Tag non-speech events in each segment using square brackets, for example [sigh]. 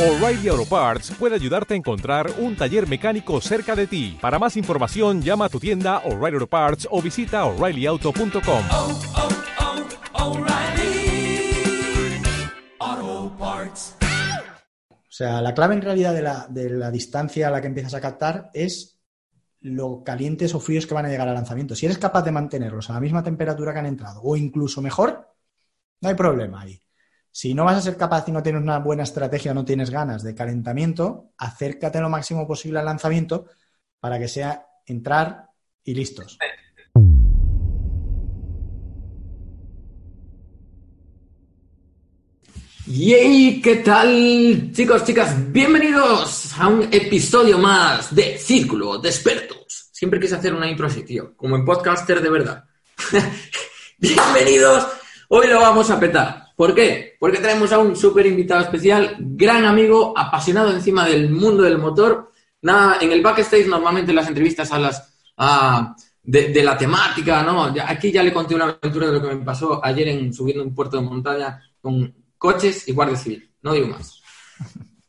O'Reilly Auto Parts puede ayudarte a encontrar un taller mecánico cerca de ti. Para más información, llama a tu tienda O'Reilly Auto Parts o visita oreillyauto.com. oh, oh, O'Reilly Auto Parts. O sea, la clave en realidad de la, de la distancia a la que empiezas a captar es lo calientes o fríos que van a llegar al lanzamiento. Si eres capaz de mantenerlos a la misma temperatura que han entrado o incluso mejor, no hay problema ahí. Si no vas a ser capaz y no tienes una buena estrategia, no tienes ganas de calentamiento, acércate lo máximo posible al lanzamiento para que sea entrar y listos. ¡Yay! ¿Qué tal, chicos, chicas? Bienvenidos a un episodio más de Círculo de Expertos. Siempre quise hacer una intro así, tío, como en podcaster de verdad. [laughs] Bienvenidos. Hoy lo vamos a petar. ¿Por qué? Porque tenemos a un súper invitado especial, gran amigo, apasionado encima del mundo del motor. Nada, en el backstage normalmente las entrevistas a las a, de, la temática, ¿no? Aquí ya le conté una aventura de lo que me pasó ayer en subiendo un puerto de montaña con coches y guardia civil. No digo más.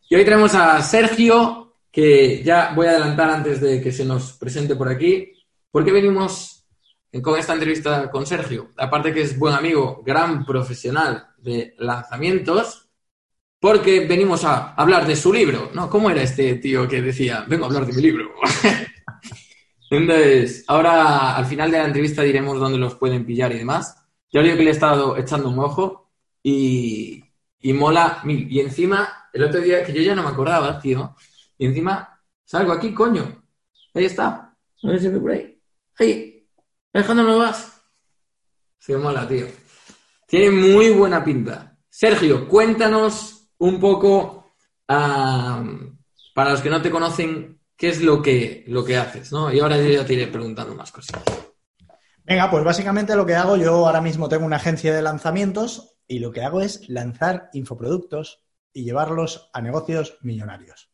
Y hoy tenemos a Sergio, que ya voy a adelantar antes de que se nos presente por aquí. ¿Por qué venimos con esta entrevista con Sergio? Aparte que es buen amigo, gran profesional de lanzamientos, porque venimos a hablar de su libro, ¿no? ¿Cómo era este tío que decía, vengo a hablar de mi libro? [laughs] Entonces, ahora al final de la entrevista diremos dónde los pueden pillar y demás. Yo digo que le he estado echando un ojo y, y mola mil. Y encima, el otro día, que yo ya no me acordaba, tío, y encima salgo aquí, coño. Ahí está. A ver si por ahí. Ahí. Alejandro Novas. Se mola, tío. Tiene muy buena pinta. Sergio, cuéntanos un poco, uh, para los que no te conocen, qué es lo que, lo que haces, ¿no? Y ahora yo ya te iré preguntando más cosas. Venga, pues básicamente lo que hago, yo ahora mismo tengo una agencia de lanzamientos y lo que hago es lanzar infoproductos y llevarlos a negocios millonarios.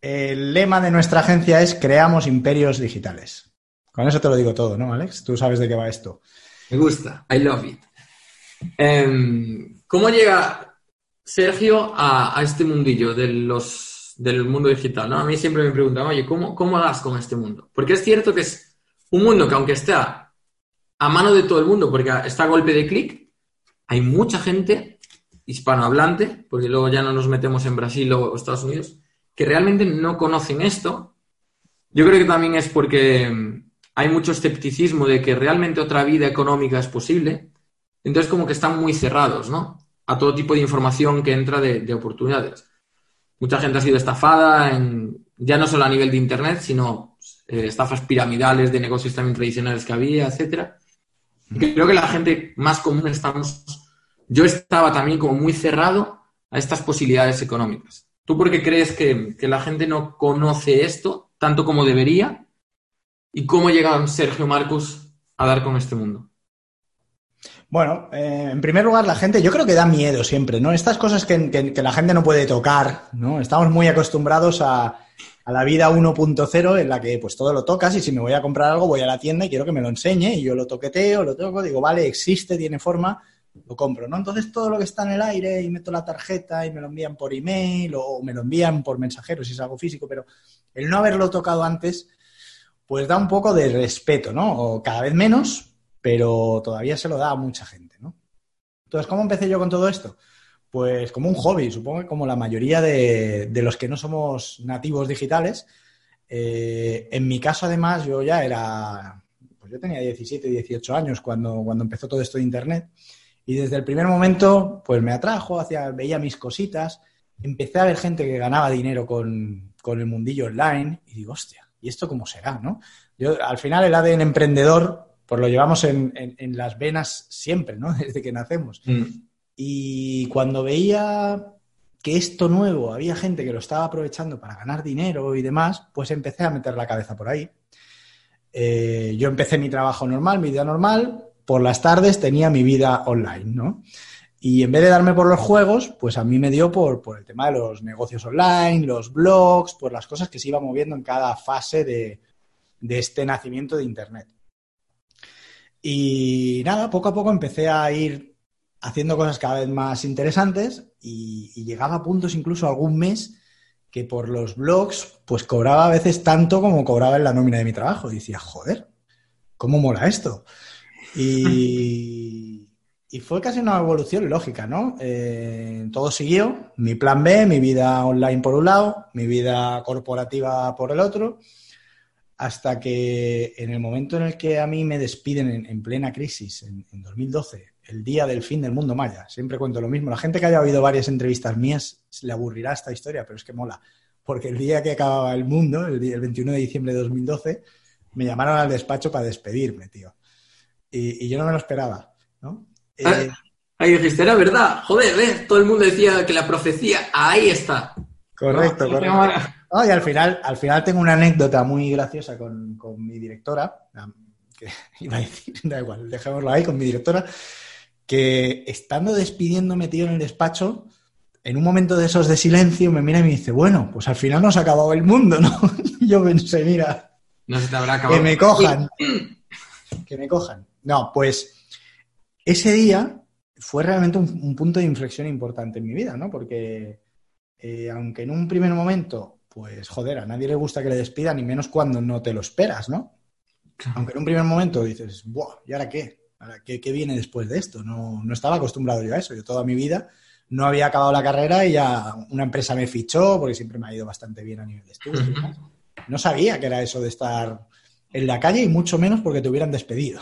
El lema de nuestra agencia es creamos imperios digitales. Con eso te lo digo todo, ¿no, Alex? Tú sabes de qué va esto. Me gusta, I love it. Um, ¿Cómo llega Sergio a, este mundillo de del mundo digital? ¿no? A mí siempre me preguntan, oye, ¿cómo, ¿cómo das con este mundo? Porque es cierto que es un mundo que aunque está a mano de todo el mundo, porque está a golpe de clic, hay mucha gente hispanohablante, porque luego ya no nos metemos en Brasil o Estados Unidos, que realmente no conocen esto. Yo creo que también es porque hay mucho escepticismo de que realmente otra vida económica es posible. Entonces como que están muy cerrados, ¿no? A todo tipo de información que entra de, de oportunidades. Mucha gente ha sido estafada, en, ya no solo a nivel de Internet, sino eh, estafas piramidales de negocios también tradicionales que había, etcétera. Creo que la gente más común estamos. Yo estaba también como muy cerrado a estas posibilidades económicas. ¿Tú por qué crees que, que la gente no conoce esto tanto como debería? ¿Y cómo llega Sergio Marcus a dar con este mundo? Bueno, eh, en primer lugar, la gente, yo creo que da miedo siempre, ¿no? Estas cosas que la gente no puede tocar, ¿no? Estamos muy acostumbrados a, a la vida 1.0 en la que pues todo lo tocas y si me voy a comprar algo voy a la tienda y quiero que me lo enseñe y yo lo toqueteo, lo toco, digo, vale, existe, tiene forma, lo compro, ¿no? Entonces todo lo que está en el aire y meto la tarjeta y me lo envían por email o me lo envían por mensajero si es algo físico, pero el no haberlo tocado antes pues da un poco de respeto, ¿no? O cada vez menos, pero todavía se lo da a mucha gente, ¿no? Entonces, ¿cómo empecé yo con todo esto? Pues como un hobby, supongo que como la mayoría de, los que no somos nativos digitales. Eh, en mi caso, además, yo ya era, pues yo tenía 17, 18 años cuando, cuando empezó todo esto de Internet. Y desde el primer momento, pues me atrajo, hacia, veía mis cositas, empecé a ver gente que ganaba dinero con, con el mundillo online y digo, hostia, ¿y esto cómo será? ¿no? Yo, al final, el ADN emprendedor pues lo llevamos en, en, en, las venas siempre, ¿no? [laughs] Desde que nacemos. Mm. Y cuando veía que esto nuevo había gente que lo estaba aprovechando para ganar dinero y demás, pues empecé a meter la cabeza por ahí. Eh, yo empecé mi trabajo normal, mi vida normal, por las tardes tenía mi vida online, ¿no? Y en vez de darme por los juegos, pues a mí me dio por, por el tema de los negocios online, los blogs, por las cosas que se iba moviendo en cada fase de, de este nacimiento de Internet. Y nada, poco a poco empecé a ir haciendo cosas cada vez más interesantes y, llegaba a puntos incluso algún mes que por los blogs, pues cobraba a veces tanto como cobraba en la nómina de mi trabajo. Y decía, joder, ¿cómo mola esto? Y, [laughs] y fue casi una evolución lógica, ¿no? Eh, todo siguió, mi plan B, mi vida online por un lado, mi vida corporativa por el otro, hasta que en el momento en el que a mí me despiden en, en plena crisis, en, en 2012, el día del fin del mundo maya, siempre cuento lo mismo, la gente que haya oído varias entrevistas mías le aburrirá esta historia, pero es que mola, porque el día que acababa el mundo, el, día, el 21 de diciembre de 2012, me llamaron al despacho para despedirme, tío. Y yo no me lo esperaba, ¿no? Ah, Eh, Ahí dijiste, era verdad. Joder, ¿ves? Todo el mundo decía que la profecía, ahí está. correcto, No, correcto. y al final, al final tengo una anécdota muy graciosa con, con mi directora, que [laughs] iba a decir, da igual, dejémoslo ahí con mi directora, que estando despidiéndome, tío, en el despacho, en un momento de esos de silencio me mira y me dice, bueno, pues al final nos ha acabado el mundo, ¿no? Y [laughs] yo pensé, mira, No se te habrá acabado. que me cojan, que me cojan. No, pues ese día fue realmente un, un punto de inflexión importante en mi vida, ¿no? Porque eh, aunque en un primer momento, pues joder, a nadie le gusta que le despidan, y menos cuando no te lo esperas, ¿no? Aunque en un primer momento dices, Buah, ¿y ahora qué? ¿Ahora qué, qué viene después de esto? No, no estaba acostumbrado yo a eso. Yo toda mi vida no había acabado la carrera y ya una empresa me fichó, porque siempre me ha ido bastante bien a nivel de estudios. No sabía que era eso de estar en la calle y mucho menos porque te hubieran despedido.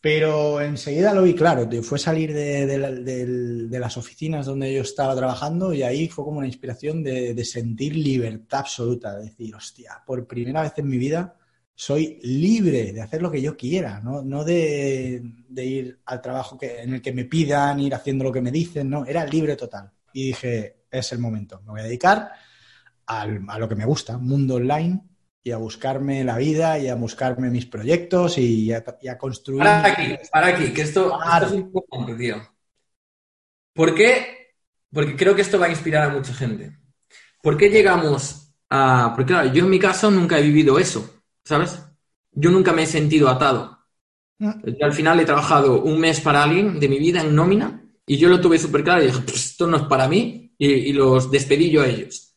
Pero enseguida lo vi claro, fue salir de, las oficinas donde yo estaba trabajando y ahí fue como una inspiración de, sentir libertad absoluta, de decir, hostia, por primera vez en mi vida soy libre de hacer lo que yo quiera, no, de ir al trabajo que, en el que me pidan, ir haciendo lo que me dicen, no, era libre total. Y dije, es el momento, me voy a dedicar al- a lo que me gusta, mundo online, y a buscarme la vida y a buscarme mis proyectos y a, y a construir. Para aquí, para aquí, que esto, Claro. esto es importante, tío. ¿Por qué? Porque creo que esto va a inspirar a mucha gente. ¿Por qué llegamos a...? Porque claro, yo en mi caso nunca he vivido eso, ¿sabes? Yo nunca me he sentido atado. Mm. Yo al final he trabajado un mes para alguien de mi vida en nómina y yo lo tuve súper claro y dije, "Pues esto no es para mí y, y los despedí yo a ellos.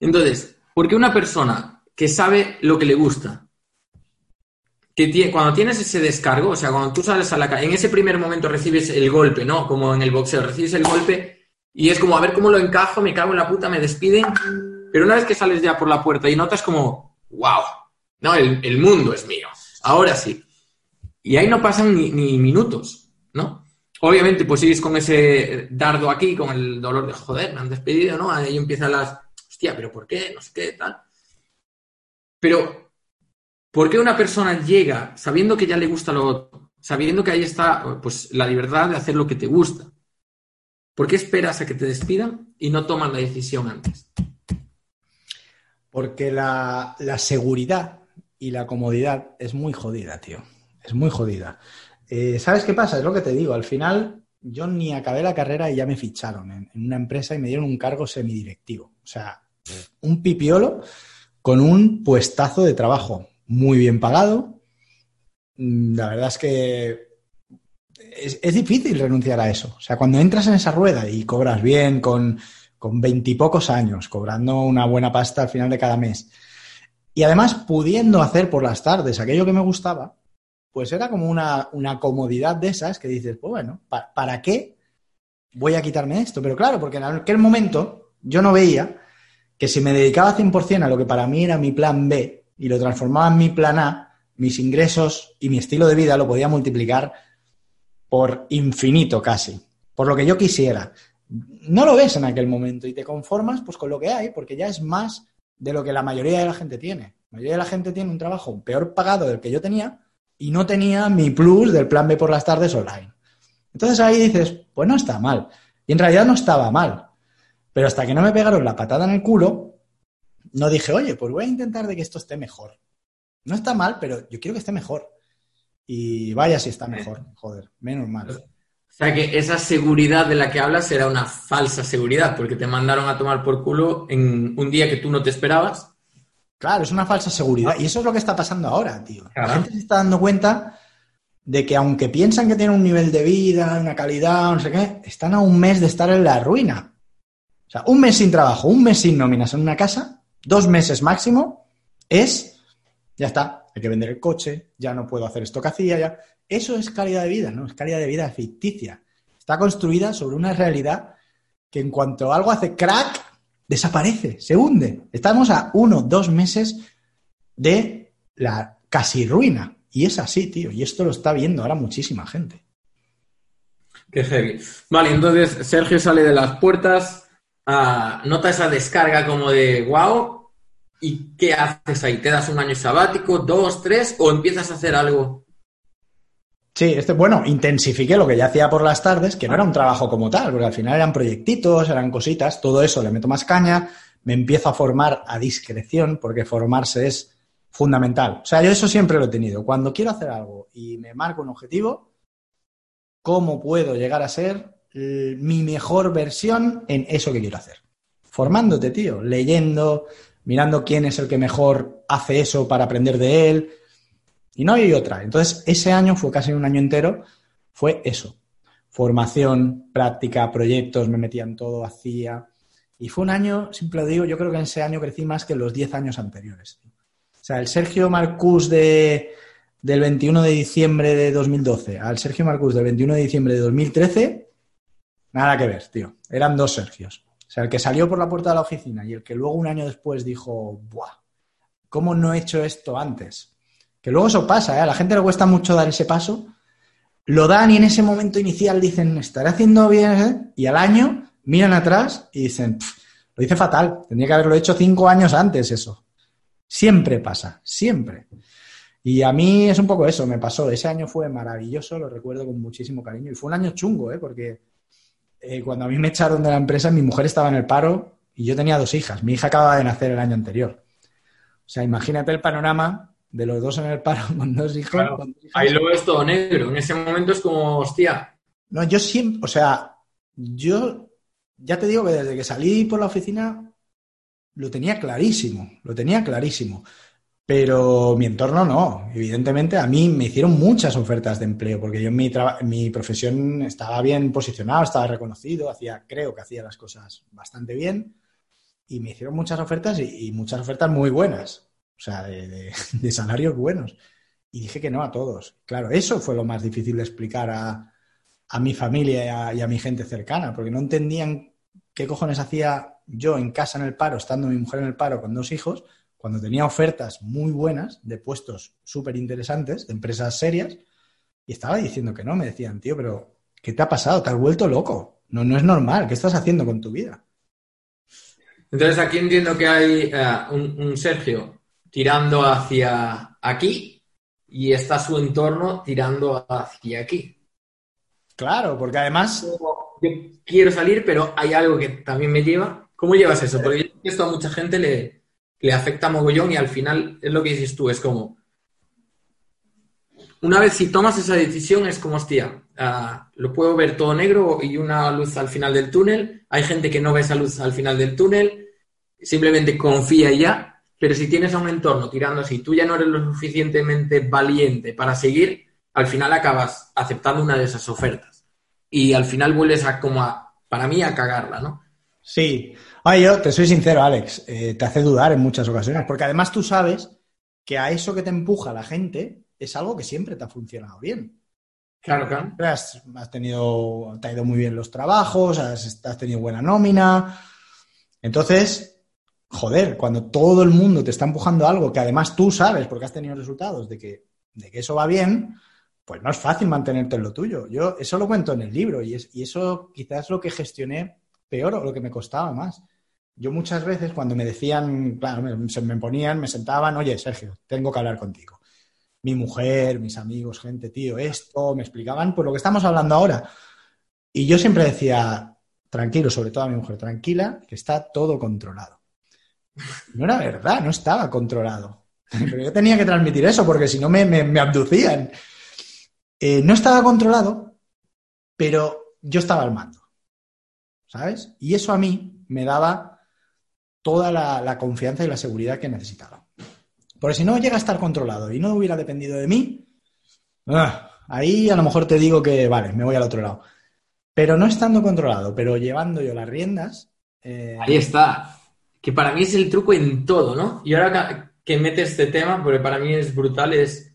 Entonces, ¿por qué una persona que sabe lo que le gusta, que tie- cuando tienes ese descargo, o sea, cuando tú sales a la calle, en ese primer momento recibes el golpe, ¿no? Como en el boxeo, recibes el golpe y es como a ver cómo lo encajo, me cago en la puta, me despiden, pero una vez que sales ya por la puerta y notas como, wow, no, el, el mundo es mío, ahora sí. Y ahí no pasan ni, ni minutos, ¿no? Obviamente, pues sigues con ese dardo aquí, con el dolor de joder, me han despedido, ¿no? Ahí empiezan las, hostia, pero ¿por qué? No sé qué, tal. Pero, ¿por qué una persona llega sabiendo que ya le gusta lo otro? Sabiendo que ahí está, pues, la libertad de hacer lo que te gusta. ¿Por qué esperas a que te despidan y no tomas la decisión antes? Porque la, la seguridad y la comodidad es muy jodida, tío. Es muy jodida. Eh, ¿Sabes qué pasa? Es lo que te digo. Al final, yo ni acabé la carrera y ya me ficharon en, en una empresa y me dieron un cargo semidirectivo. O sea, un pipiolo con un puestazo de trabajo muy bien pagado. Mm, La verdad es que es, difícil renunciar a eso. O sea, cuando entras en esa rueda y cobras bien, con veintipocos años, cobrando una buena pasta al final de cada mes, y además pudiendo hacer por las tardes aquello que me gustaba, pues era como una, una comodidad de esas que dices, pues bueno, ¿pa- ¿para qué voy a quitarme esto? Pero claro, porque en aquel momento yo no veía que si me dedicaba 100% a lo que para mí era mi plan B y lo transformaba en mi plan A, mis ingresos y mi estilo de vida lo podía multiplicar por infinito casi, por lo que yo quisiera. No lo ves en aquel momento y te conformas pues con lo que hay, porque ya es más de lo que la mayoría de la gente tiene. La mayoría de la gente tiene un trabajo peor pagado del que yo tenía y no tenía mi plus del plan B por las tardes online. Entonces ahí dices, pues no está mal. Y en realidad no estaba mal. Pero hasta que no me pegaron la patada en el culo, no dije, oye, pues voy a intentar de que esto esté mejor. No está mal, pero yo quiero que esté mejor. Y vaya si está mejor, joder, menos mal. O sea que esa seguridad de la que hablas era una falsa seguridad, porque te mandaron a tomar por culo en un día que tú no te esperabas. Claro, es una falsa seguridad. Y eso es lo que está pasando ahora, tío. Claro. La gente se está dando cuenta de que aunque piensan que tienen un nivel de vida, una calidad, no sé qué, están a un mes de estar en la ruina. O sea, un mes sin trabajo, un mes sin nóminas en una casa, dos meses máximo, es, ya está, hay que vender el coche, ya no puedo hacer esto que hacía, ya. Eso es calidad de vida, ¿no? Es calidad de vida ficticia. Está construida sobre una realidad que en cuanto algo hace crack, desaparece, se hunde. Estamos a uno, dos meses de la casi ruina. Y es así, tío. Y esto lo está viendo ahora muchísima gente. Qué heavy. Vale, entonces Sergio sale de las puertas, ah, nota esa descarga como de wow. ¿Y qué haces ahí? ¿Te das un año sabático, dos, tres, o empiezas a hacer algo? Sí, este, bueno, intensifiqué lo que ya hacía por las tardes, que no era un trabajo como tal, porque al final eran proyectitos, eran cositas, todo eso le meto más caña, me empiezo a formar a discreción, porque formarse es fundamental. O sea, yo eso siempre lo he tenido. Cuando quiero hacer algo y me marco un objetivo, ¿cómo puedo llegar a ser mi mejor versión en eso que quiero hacer? Formándote, tío, leyendo, mirando quién es el que mejor hace eso para aprender de él. Y no hay otra. Entonces, ese año fue casi un año entero, fue eso. Formación, práctica, proyectos, me metía en todo, hacía. Y fue un año, siempre lo digo, yo creo que en ese año crecí más que en los 10 años anteriores. O sea, el Sergio Marcús de, del 21 de diciembre de 2012 al Sergio Marcús del 21 de diciembre de 2013, nada que ver, tío. Eran dos Sergios. O sea, el que salió por la puerta de la oficina y el que luego un año después dijo, ¡buah! ¿Cómo no he hecho esto antes? Que luego eso pasa, ¿eh? A la gente le cuesta mucho dar ese paso. Lo dan y en ese momento inicial dicen, estaré haciendo bien, ¿eh? Y al año miran atrás y dicen, lo hice fatal, tendría que haberlo hecho cinco años antes eso. Siempre pasa, siempre. Y a mí es un poco eso, me pasó. Ese año fue maravilloso, lo recuerdo con muchísimo cariño. Y fue un año chungo, ¿eh? Porque eh, cuando a mí me echaron de la empresa, mi mujer estaba en el paro y yo tenía dos hijas. Mi hija acababa de nacer el año anterior. O sea, imagínate el panorama de los dos en el paro [laughs] con dos hijos. Claro. con dos hijas. Ahí lo ves todo negro. En ese momento es como, hostia, No, yo siempre, o sea, yo ya te digo que desde que salí por la oficina lo tenía clarísimo, lo tenía clarísimo. Pero mi entorno no. Evidentemente, a mí me hicieron muchas ofertas de empleo, porque yo en mi, mi profesión estaba bien posicionado, estaba reconocido, hacía, creo que hacía las cosas bastante bien. Y me hicieron muchas ofertas y, muchas ofertas muy buenas, o sea, [laughs] de, salarios buenos. Y dije que no a todos. Claro, eso fue lo más difícil de explicar a, a mi familia y a mi gente cercana, porque no entendían qué cojones hacía yo en casa en el paro, estando mi mujer en el paro con dos hijos, cuando tenía ofertas muy buenas de puestos súper interesantes, de empresas serias, y estaba diciendo que no. Me decían, tío, pero ¿qué te ha pasado? ¿Te has vuelto loco? No, no es normal. ¿Qué estás haciendo con tu vida? Entonces aquí entiendo que hay eh, un, un Sergio tirando hacia aquí y está su entorno tirando hacia aquí. Claro, porque además, Yo quiero salir, pero hay algo que también me lleva. ¿Cómo llevas eso? Porque esto a mucha gente le, le afecta mogollón y al final es lo que dices tú, es como... Una vez si tomas esa decisión es como, hostia, ah, lo puedo ver todo negro y una luz al final del túnel. Hay gente que no ve esa luz al final del túnel, simplemente confía ya. Pero si tienes a un entorno tirando así, tú ya no eres lo suficientemente valiente para seguir, al final acabas aceptando una de esas ofertas. Y al final vuelves a como a, para mí, a cagarla, ¿no? sí. Ay, yo te soy sincero, Alex, eh, te hace dudar en muchas ocasiones, porque además tú sabes que a eso que te empuja la gente es algo que siempre te ha funcionado bien. Claro, claro. Has, has tenido, te ha ido muy bien los trabajos, has, has tenido buena nómina. Entonces, joder, cuando todo el mundo te está empujando a algo que además tú sabes, porque has tenido resultados de que, de que eso va bien, pues no es fácil mantenerte en lo tuyo. Yo eso lo cuento en el libro y, es, y eso quizás es lo que gestioné peor o lo que me costaba más. Yo muchas veces cuando me decían, claro, me, se me ponían, me sentaban, oye, Sergio, tengo que hablar contigo. Mi mujer, mis amigos, gente, tío, esto, me explicaban por lo que estamos hablando ahora. Y yo siempre decía, tranquilo, sobre todo a mi mujer, tranquila, que está todo controlado. No era verdad, no estaba controlado. Pero yo tenía que transmitir eso porque si no me, me, me abducían. Eh, no estaba controlado, pero yo estaba al mando. ¿Sabes? Y eso a mí me daba toda la, confianza y la seguridad que necesitaba. Porque si no llega a estar controlado y no hubiera dependido de mí, ah, Ahí a lo mejor te digo que, vale, me voy al otro lado. Pero no estando controlado, pero llevando yo las riendas. eh, Ahí está. Que para mí es el truco en todo, ¿no? Y ahora que mete este tema, porque para mí es brutal, es.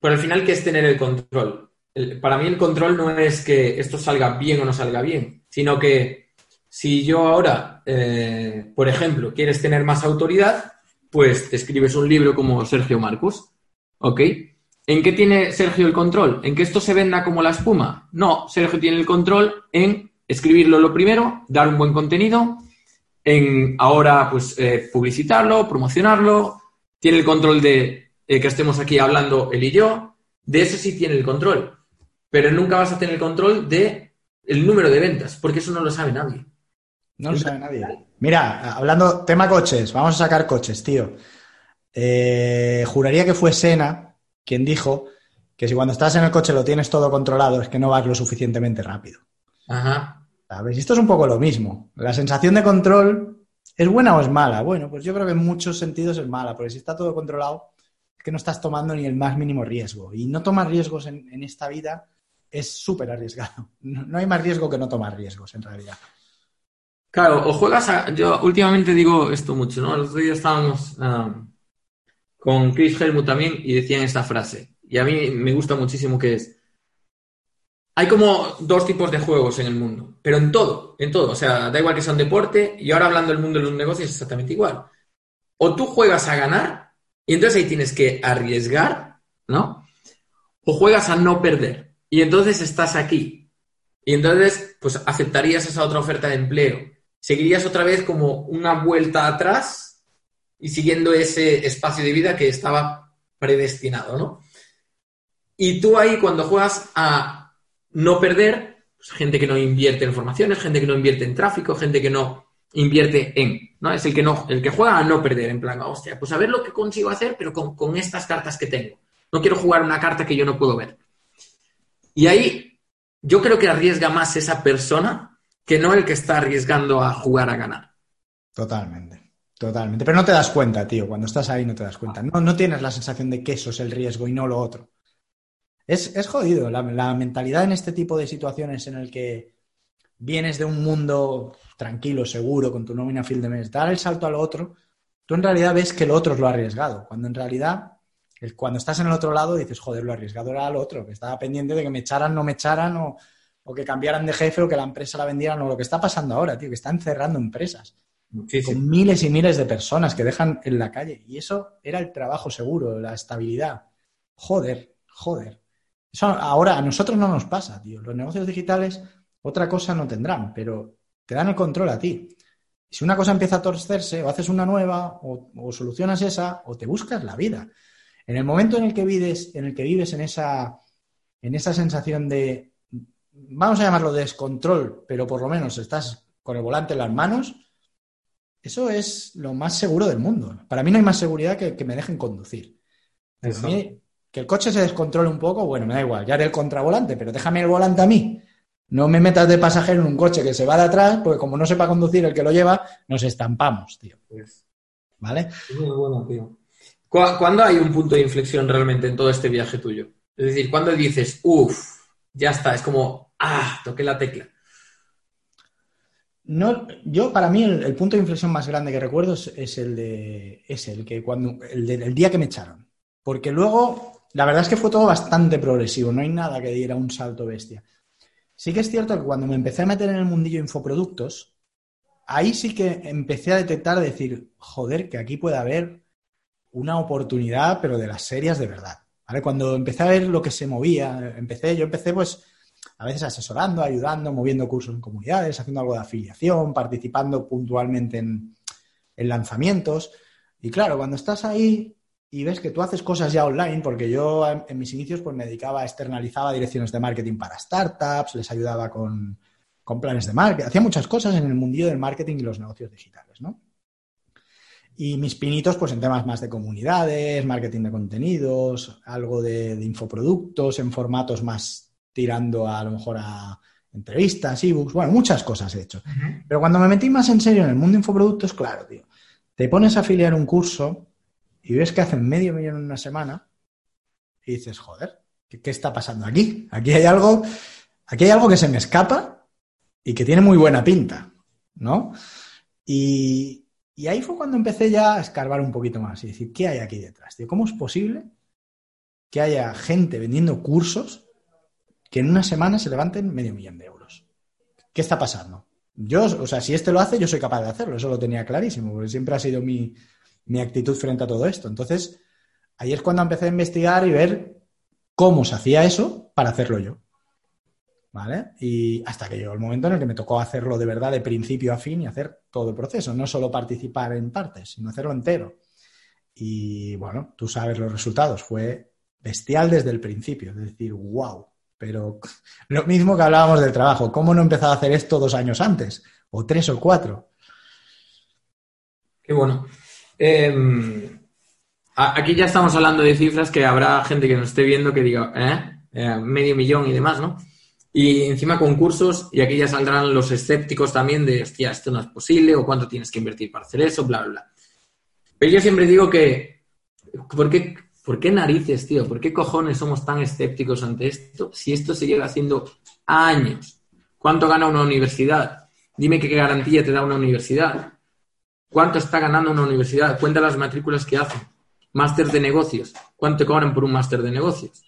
Por al final, ¿qué es tener el control? Para mí, el control no es que esto salga bien o no salga bien, sino que si yo ahora, eh, por ejemplo, quieres tener más autoridad, pues te escribes un libro como Sergio Marcus, ¿ok? ¿En qué tiene Sergio el control? ¿En que esto se venda como la espuma? No, Sergio tiene el control en escribirlo lo primero, dar un buen contenido, en ahora pues eh, publicitarlo, promocionarlo, tiene el control de eh, que estemos aquí hablando él y yo, de eso sí tiene el control, pero nunca vas a tener el control de el número de ventas, porque eso no lo sabe nadie. No lo sabe nadie. Mira, hablando, tema coches, vamos a sacar coches, tío. Eh, juraría que fue Sena quien dijo que si cuando estás en el coche lo tienes todo controlado es que no vas lo suficientemente rápido. Ajá. ¿Sabes? Y esto es un poco lo mismo. La sensación de control es buena o es mala. Bueno, pues yo creo que en muchos sentidos es mala, porque si está todo controlado es que no estás tomando ni el más mínimo riesgo. Y no tomar riesgos en, en esta vida es súper arriesgado. [laughs] No, no hay más riesgo que no tomar riesgos, en realidad. Claro, o juegas a... Yo últimamente digo esto mucho, ¿no? El otro día estábamos ah, con Chris Helmut también y decían esta frase. Y a mí me gusta muchísimo que es... Hay como dos tipos de juegos en el mundo, pero en todo, en todo. O sea, da igual que sea un deporte y ahora hablando del mundo de los negocios es exactamente igual. O tú juegas a ganar y entonces ahí tienes que arriesgar, ¿no? O juegas a no perder y entonces estás aquí. Y entonces, pues aceptarías esa otra oferta de empleo. Seguirías otra vez como una vuelta atrás y siguiendo ese espacio de vida que estaba predestinado, ¿no? Y tú ahí cuando juegas a no perder, pues, gente que no invierte en formaciones, gente que no invierte en tráfico, gente que no invierte en, ¿no? Es el que no, el que juega a no perder, en plan, hostia, pues a ver lo que consigo hacer, pero con, con estas cartas que tengo. No quiero jugar una carta que yo no puedo ver. Y ahí yo creo que arriesga más esa persona que no el que está arriesgando a jugar a ganar. Totalmente, totalmente. Pero no te das cuenta, tío. Cuando estás ahí no te das cuenta. No, no tienes la sensación de que eso es el riesgo y no lo otro. Es, es jodido la, la mentalidad en este tipo de situaciones en el que vienes de un mundo tranquilo, seguro, con tu nómina fin de mes, dar el salto al otro, tú en realidad ves que el otro lo arriesgado, cuando en realidad cuando estás en el otro lado dices, joder, lo arriesgado era al otro, que estaba pendiente de que me echaran, no me echaran, o, o que cambiaran de jefe, o que la empresa la vendieran, o lo que está pasando ahora, tío, que están cerrando empresas con miles y miles de personas que dejan en la calle. Y eso era el trabajo seguro, la estabilidad. Joder, joder. Eso ahora a nosotros no nos pasa, tío. Los negocios digitales otra cosa no tendrán, pero te dan el control a ti. Si una cosa empieza a torcerse, o haces una nueva, o, o solucionas esa, o te buscas la vida. En el momento en el que vives, en el que vives en esa, en esa sensación de, vamos a llamarlo descontrol, pero por lo menos estás con el volante en las manos, eso es lo más seguro del mundo. Para mí no hay más seguridad que que me dejen conducir. A Eso. mí, que el coche se descontrole un poco, bueno, me da igual, ya haré el contravolante, pero déjame el volante a mí. No me metas de pasajero en un coche que se va de atrás, porque como no sepa conducir el que lo lleva, nos estampamos, tío. Pues, ¿Vale? muy bueno, tío. ¿Cu- ¿Cuándo hay un punto de inflexión realmente en todo este viaje tuyo? Es decir, ¿cuándo dices, uff, ya está, es como, ah, toqué la tecla? No, yo, para mí, el, punto de inflexión más grande que recuerdo es, el de. Es el que cuando. El día que me echaron. Porque luego, la verdad es que fue todo bastante progresivo. No hay nada que diera un salto bestia. Sí que es cierto que cuando me empecé a meter en el mundillo infoproductos, ahí sí que empecé a detectar, decir, joder, que aquí puede haber una oportunidad, pero de las serias de verdad. ¿Vale? Cuando empecé a ver lo que se movía, empecé, yo empecé pues a veces asesorando, ayudando, moviendo cursos en comunidades, haciendo algo de afiliación, participando puntualmente en, en lanzamientos. Y claro, cuando estás ahí y ves que tú haces cosas ya online, porque yo en, en mis inicios pues me dedicaba, externalizaba direcciones de marketing para startups, les ayudaba con, con planes de marketing, hacía muchas cosas en el mundillo del marketing y los negocios digitales, ¿no? Y mis pinitos, pues en temas más de comunidades, marketing de contenidos, algo de, de infoproductos en formatos más tirando a, a lo mejor a entrevistas, ebooks, bueno, muchas cosas he hecho. Pero cuando me metí más en serio en el mundo de infoproductos, claro, tío, te pones a afiliar un curso y ves que hacen medio millón en una semana y dices, joder, ¿qué, qué está pasando aquí? Aquí hay algo, aquí hay algo que se me escapa y que tiene muy buena pinta, ¿no? Y, y ahí fue cuando empecé ya a escarbar un poquito más y decir, ¿qué hay aquí detrás? Tío? ¿Cómo es posible que haya gente vendiendo cursos que en una semana se levanten medio millón de euros? ¿Qué está pasando? Yo, o sea, si este lo hace, yo soy capaz de hacerlo, eso lo tenía clarísimo, porque siempre ha sido mi, mi actitud frente a todo esto. Entonces, ahí es cuando empecé a investigar y ver cómo se hacía eso para hacerlo yo. ¿Vale? Y hasta que llegó el momento en el que me tocó hacerlo de verdad de principio a fin y hacer todo el proceso, no solo participar en partes, sino hacerlo entero. Y bueno, tú sabes los resultados, fue bestial desde el principio, es decir, wow. Pero [laughs] lo mismo que hablábamos del trabajo, ¿cómo no he empezado a hacer esto dos años antes? O tres o cuatro. Qué bueno. A- aquí ya estamos hablando de cifras que habrá gente que nos esté viendo que diga, ¿eh? Eh, medio millón y demás, ¿no? Y encima concursos, y aquí ya saldrán los escépticos también de, hostia, esto no es posible, o cuánto tienes que invertir para hacer eso, bla, bla, bla. Pero yo siempre digo que, ¿por qué, ¿por qué narices, tío? ¿Por qué cojones somos tan escépticos ante esto si esto se lleva haciendo años? ¿Cuánto gana una universidad? Dime qué garantía te da una universidad. ¿Cuánto está ganando una universidad? Cuenta las matrículas que hacen. Máster de negocios. ¿Cuánto cobran por un máster de negocios?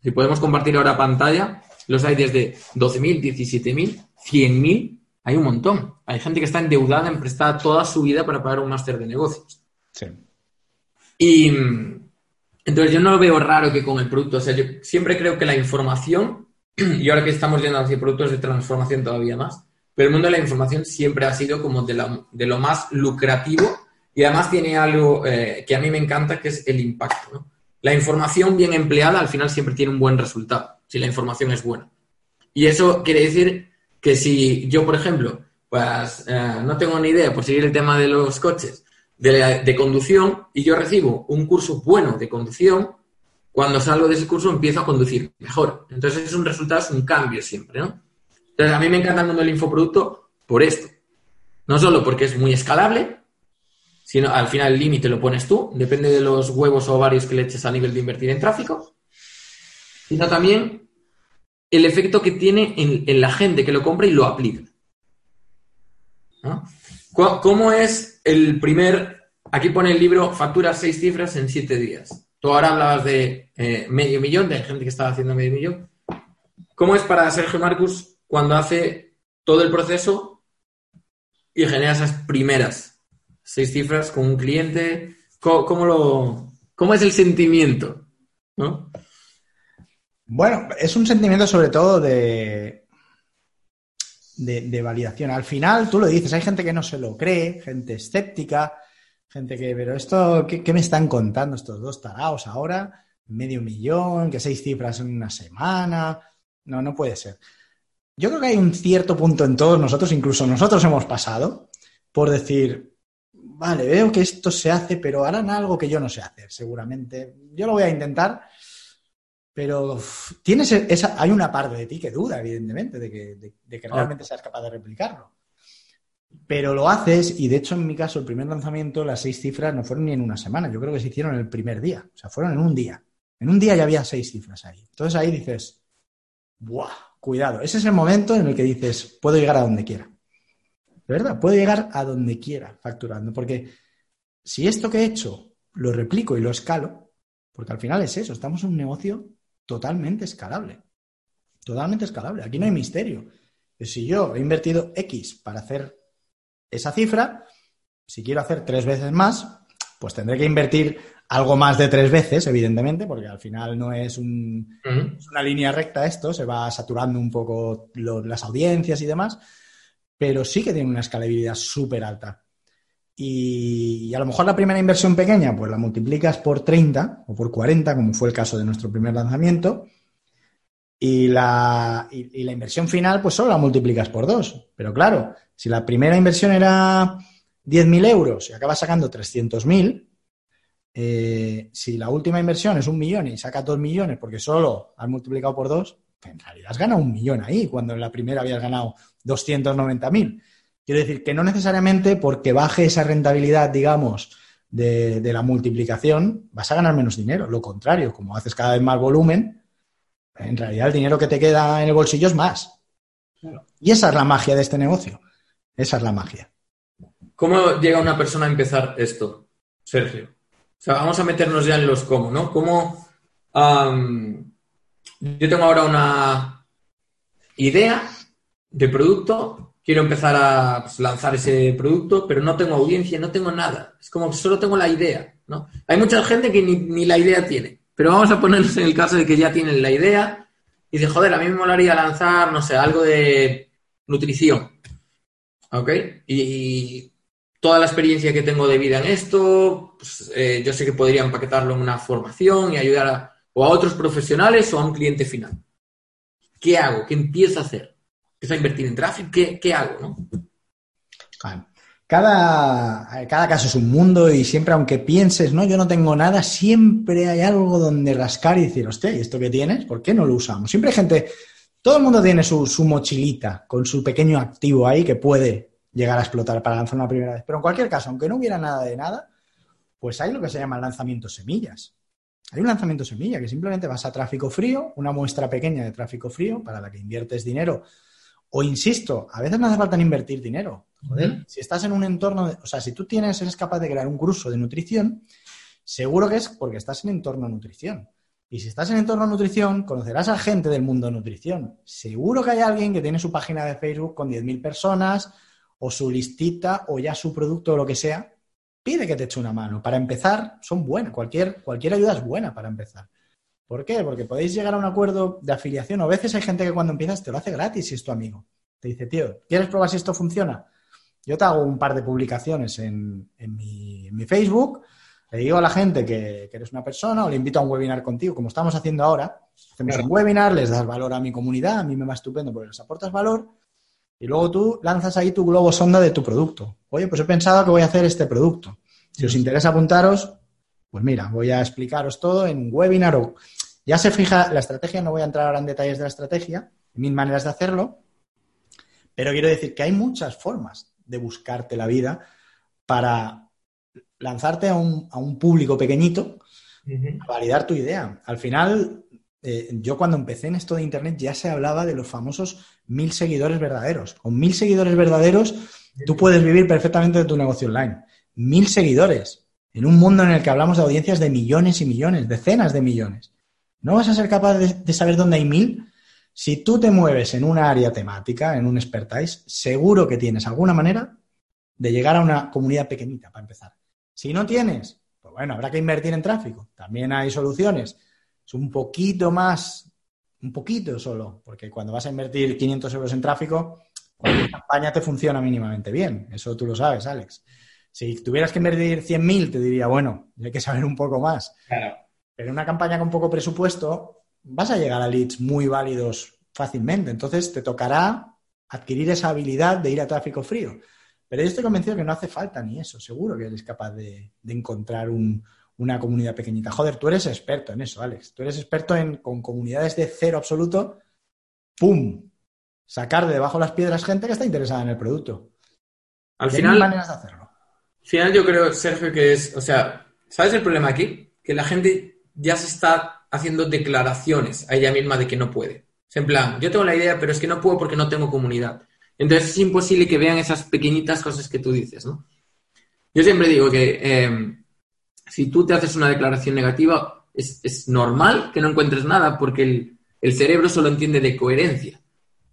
Si podemos compartir ahora pantalla, los hay desde 12.000, 17.000, 100.000. Hay un montón. Hay gente que está endeudada, emprestada toda su vida para pagar un máster de negocios. Sí. Y entonces yo no lo veo raro que con el producto, o sea, yo siempre creo que la información, [clears throat] y ahora que estamos yendo hacia productos de transformación todavía más, pero el mundo de la información siempre ha sido como de, la- de lo más lucrativo y además tiene algo eh, que a mí me encanta, que es el impacto. ¿no? La información bien empleada al final siempre tiene un buen resultado, si la información es buena. Y eso quiere decir que si yo, por ejemplo, pues eh, no tengo ni idea, por seguir el tema de los coches, de, conducción, y yo recibo un curso bueno de conducción, cuando salgo de ese curso empiezo a conducir mejor. Entonces es un resultado, es un cambio siempre, ¿no? Entonces a mí me encanta el mundo del infoproducto por esto. No solo porque es muy escalable, sino al final el límite lo pones tú, depende de los huevos o ovarios que le eches a nivel de invertir en tráfico, sino también el efecto que tiene en, en la gente que lo compra y lo aplica. ¿no? ¿Cu- ¿Cómo es el primer, aquí pone el libro, factura seis cifras en siete días? Tú ahora hablabas de eh, medio millón, de gente que estaba haciendo medio millón. ¿Cómo es para Sergio Marcus cuando hace todo el proceso y genera esas primeras seis cifras con un cliente? ¿Cómo, cómo lo, cómo es el sentimiento? ¿no? Bueno, es un sentimiento sobre todo de, de, validación. Al final, tú lo dices, hay gente que no se lo cree, gente escéptica, gente que, pero esto, ¿qué, qué me están contando estos dos taraos ahora? Medio millón, que seis cifras en una semana. No, no puede ser. Yo creo que hay un cierto punto en todos nosotros, incluso nosotros hemos pasado, por decir, vale, veo que esto se hace, pero harán algo que yo no sé hacer, seguramente. Yo lo voy a intentar, pero tienes e- esa, hay una parte de ti que duda, evidentemente, de que, de- de que Claro. realmente seas capaz de replicarlo. Pero lo haces, y de hecho, en mi caso, el primer lanzamiento, las seis cifras no fueron ni en una semana, yo creo que se hicieron el primer día, o sea, fueron en un día. En un día ya había seis cifras ahí. Entonces ahí dices, ¡buah! Cuidado. Ese es el momento en el que dices, puedo llegar a donde quiera. De verdad, puedo llegar a donde quiera facturando, porque si esto que he hecho lo replico y lo escalo, porque al final es eso, estamos en un negocio totalmente escalable. Totalmente escalable. Aquí no hay misterio. Pues Si yo he invertido X para hacer esa cifra, si quiero hacer tres veces más, pues tendré que invertir algo más de tres veces, evidentemente, porque al final no es un, es una línea recta esto, se va saturando un poco lo- las audiencias y demás, pero sí que tiene una escalabilidad súper alta. Y, a lo mejor la primera inversión pequeña, pues la multiplicas por 30 o por 40, como fue el caso de nuestro primer lanzamiento, y la, y la inversión final, pues solo la multiplicas por 2. Pero claro, si la primera inversión era 10.000 euros y acabas sacando 300.000, eh, si la última inversión es un millón y sacas dos millones porque solo has multiplicado por dos, en realidad has ganado un millón ahí, cuando en la primera habías ganado 290.000. Quiero decir que no necesariamente porque baje esa rentabilidad, digamos, de, de la multiplicación, vas a ganar menos dinero. Lo contrario, como haces cada vez más volumen, en realidad el dinero que te queda en el bolsillo es más. Y esa es la magia de este negocio. Esa es la magia. ¿Cómo llega una persona a empezar esto, Sergio? O sea, vamos a meternos ya en los cómo, ¿no? ¿Cómo, yo tengo ahora una idea de producto, quiero empezar a pues, lanzar ese producto, pero no tengo audiencia, no tengo nada. Es como que solo tengo la idea, ¿no? Hay mucha gente que ni, la idea tiene, pero vamos a ponernos en el caso de que ya tienen la idea y dice, joder, a mí me molaría lanzar, no sé, algo de nutrición. ¿Ok? Y, y toda la experiencia que tengo de vida en esto, pues, eh, yo sé que podría empaquetarlo en una formación y ayudar a, o a otros profesionales o a un cliente final. ¿Qué hago? ¿Qué empiezo a hacer? ¿Empiezo invertir en tráfico? ¿Qué, qué hago? ¿no? Cada, cada caso es un mundo y siempre, aunque pienses, no, yo no tengo nada, siempre hay algo donde rascar y decir, hostia, ¿y esto que tienes? ¿Por qué no lo usamos? Siempre gente, todo el mundo tiene su, su mochilita con su pequeño activo ahí que puede llegar a explotar para lanzar una primera vez. Pero en cualquier caso, aunque no hubiera nada de nada, pues hay lo que se llama lanzamiento semillas. Hay un lanzamiento semilla que simplemente vas a tráfico frío, una muestra pequeña de tráfico frío para la que inviertes dinero. O insisto, a veces no hace falta ni invertir dinero. Joder, si estás en un entorno, de- o sea, si tú tienes, eres capaz de crear un curso de nutrición, seguro que es porque estás en entorno nutrición. Y si estás en entorno nutrición, conocerás a gente del mundo nutrición. Seguro que hay alguien que tiene su página de Facebook con 10.000 personas, o su listita, o ya su producto o lo que sea. Pide que te eche una mano. Para empezar, son buenas. Cualquier, cualquier ayuda es buena para empezar. ¿Por qué? Porque podéis llegar a un acuerdo de afiliación. O a veces hay gente que cuando empiezas te lo hace gratis si es tu amigo. Te dice, tío, ¿quieres probar si esto funciona? Yo te hago un par de publicaciones en, en mi, en mi Facebook, le digo a la gente que, que eres una persona o le invito a un webinar contigo, como estamos haciendo ahora. Hacemos Claro. un webinar, les das valor a mi comunidad, a mí me va estupendo porque les aportas valor y luego tú lanzas ahí tu globo sonda de tu producto. Oye, pues he pensado que voy a hacer este producto. Si os interesa apuntaros, pues mira, voy a explicaros todo en un webinar o ya se fija la estrategia, no voy a entrar ahora en detalles de la estrategia, mil maneras de hacerlo, pero quiero decir que hay muchas formas de buscarte la vida para lanzarte a un, a un público pequeñito, a validar tu idea. Al final, eh, yo cuando empecé en esto de Internet ya se hablaba de los famosos mil seguidores verdaderos. Con mil seguidores verdaderos, tú puedes vivir perfectamente de tu negocio online. Mil seguidores. En un mundo en el que hablamos de audiencias de millones y millones, decenas de millones. ¿No vas a ser capaz de, saber dónde hay mil? Si tú te mueves en una área temática, en un expertise, seguro que tienes alguna manera de llegar a una comunidad pequeñita para empezar. Si no tienes, pues bueno, habrá que invertir en tráfico. También hay soluciones. Es un poquito más, un poquito solo, porque cuando vas a invertir 500 euros en tráfico, cualquier campaña te funciona mínimamente bien. Eso tú lo sabes, Alex. Si tuvieras que invertir 100.000, te diría, bueno, hay que saber un poco más. Claro. Pero en una campaña con poco presupuesto vas a llegar a leads muy válidos fácilmente. Entonces te tocará adquirir esa habilidad de ir a tráfico frío. Pero yo estoy convencido que no hace falta ni eso. Seguro que eres capaz de, de encontrar un- una comunidad pequeñita. Joder, tú eres experto en eso, Alex. Tú eres experto en con comunidades de cero absoluto, ¡pum! Sacar de debajo las piedras gente que está interesada en el producto. Al hay final, maneras de hacerlo. Al final yo creo, Sergio, que es, o sea, ¿sabes el problema aquí? Que la gente ya se está haciendo declaraciones a ella misma de que no puede. En plan, yo tengo la idea, pero es que no puedo porque no tengo comunidad. Entonces es imposible que vean esas pequeñitas cosas que tú dices, ¿no? Yo siempre digo que eh, si tú te haces una declaración negativa, es, es normal que no encuentres nada porque el, el cerebro solo entiende de coherencia.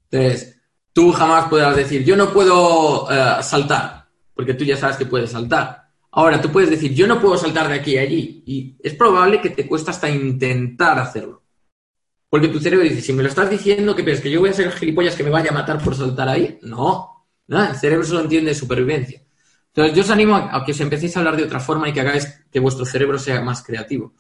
Entonces, tú jamás podrás decir, yo no puedo eh, saltar, porque tú ya sabes que puedes saltar. Ahora, tú puedes decir, yo no puedo saltar de aquí a allí, y es probable que te cuesta hasta intentar hacerlo. Porque tu cerebro dice, si me lo estás diciendo, ¿qué piensas? ¿Que yo voy a ser gilipollas que me vaya a matar por saltar ahí? No, no el cerebro solo entiende supervivencia. Entonces, yo os animo a que os empecéis a hablar de otra forma y que hagáis que vuestro cerebro sea más creativo.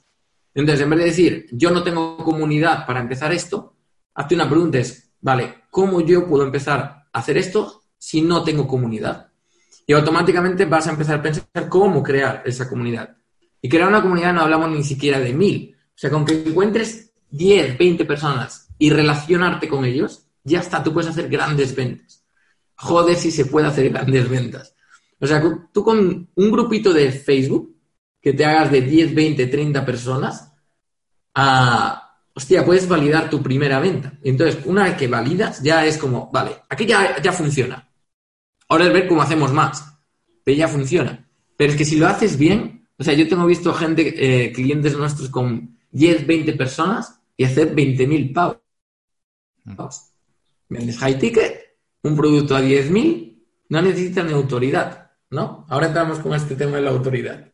Entonces, en vez de decir, yo no tengo comunidad para empezar esto, hazte una pregunta, es, vale, ¿cómo yo puedo empezar a hacer esto si no tengo comunidad? Y automáticamente vas a empezar a pensar cómo crear esa comunidad. Y crear una comunidad no hablamos ni siquiera de mil. O sea, con que encuentres 10, 20 personas y relacionarte con ellos, ya está, tú puedes hacer grandes ventas. Joder si se puede hacer grandes ventas. O sea, tú con un grupito de Facebook que te hagas de 10, 20, 30 personas a, hostia, puedes validar tu primera venta. Entonces, una vez que validas, ya es como, vale, aquí ya, ya funciona. Ahora es ver cómo hacemos más, pero ya funciona. Pero es que si lo haces bien, o sea, yo tengo visto gente, eh, clientes nuestros con 10, 20 personas y hacer 20.000 pavos. Vendes high ticket, un producto a 10.000, no necesitas ni autoridad, ¿no? Ahora entramos con este tema de la autoridad.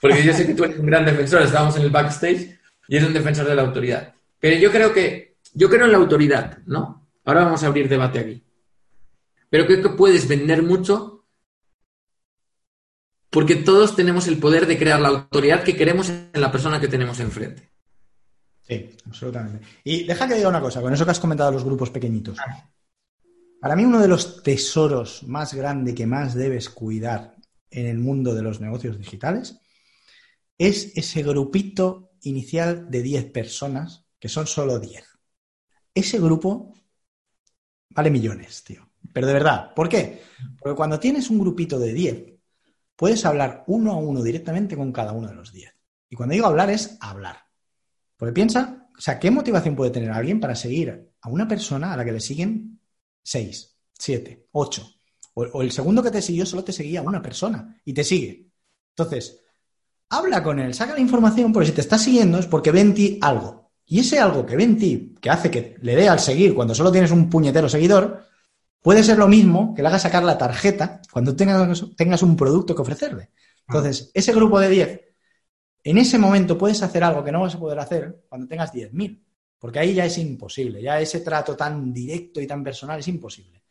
Porque yo sé que tú eres un gran defensor, estábamos en el backstage y eres un defensor de la autoridad. Pero yo creo que, yo creo en la autoridad, ¿no? Ahora vamos a abrir debate aquí. Pero creo que puedes vender mucho porque todos tenemos el poder de crear la autoridad que queremos en la persona que tenemos enfrente. Sí, absolutamente. Y deja que diga una cosa, con eso que has comentado los grupos pequeñitos. Para mí uno de los tesoros más grandes que más debes cuidar en el mundo de los negocios digitales es ese grupito inicial de 10 personas, que son solo 10. Ese grupo vale millones, tío. Pero de verdad, ¿por qué? Porque cuando tienes un grupito de 10, puedes hablar uno a uno directamente con cada uno de los 10. Y cuando digo hablar es hablar. Porque piensa, o sea, ¿qué motivación puede tener alguien para seguir a una persona a la que le siguen 6, 7, 8? O, el segundo que te siguió solo te seguía una persona y te sigue. Entonces, habla con él, saca la información, porque si te está siguiendo es porque ve en ti algo. Y ese algo que ve en ti, que hace que le dé al seguir cuando solo tienes un puñetero seguidor, puede ser lo mismo que le haga sacar la tarjeta cuando tengas, tengas un producto que ofrecerle. Entonces, ese grupo de 10, en ese momento puedes hacer algo que no vas a poder hacer cuando tengas 10.000, porque ahí ya es imposible, ya ese trato tan directo y tan personal es imposible.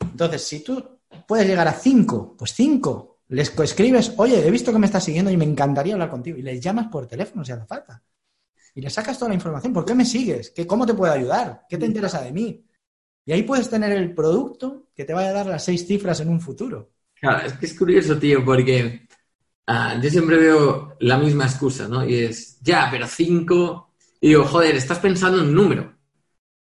Entonces, si tú puedes llegar a 5, pues 5, les escribes, oye, he visto que me estás siguiendo y me encantaría hablar contigo, y les llamas por teléfono si hace falta. Y le sacas toda la información, ¿por qué me sigues? ¿Qué, ¿Cómo te puedo ayudar? ¿Qué te interesa de mí? Y ahí puedes tener el producto que te vaya a dar las seis cifras en un futuro. Claro, es que es curioso, tío, porque ah, yo siempre veo la misma excusa, ¿no? Y es, ya, pero cinco. Y digo, joder, estás pensando en un número.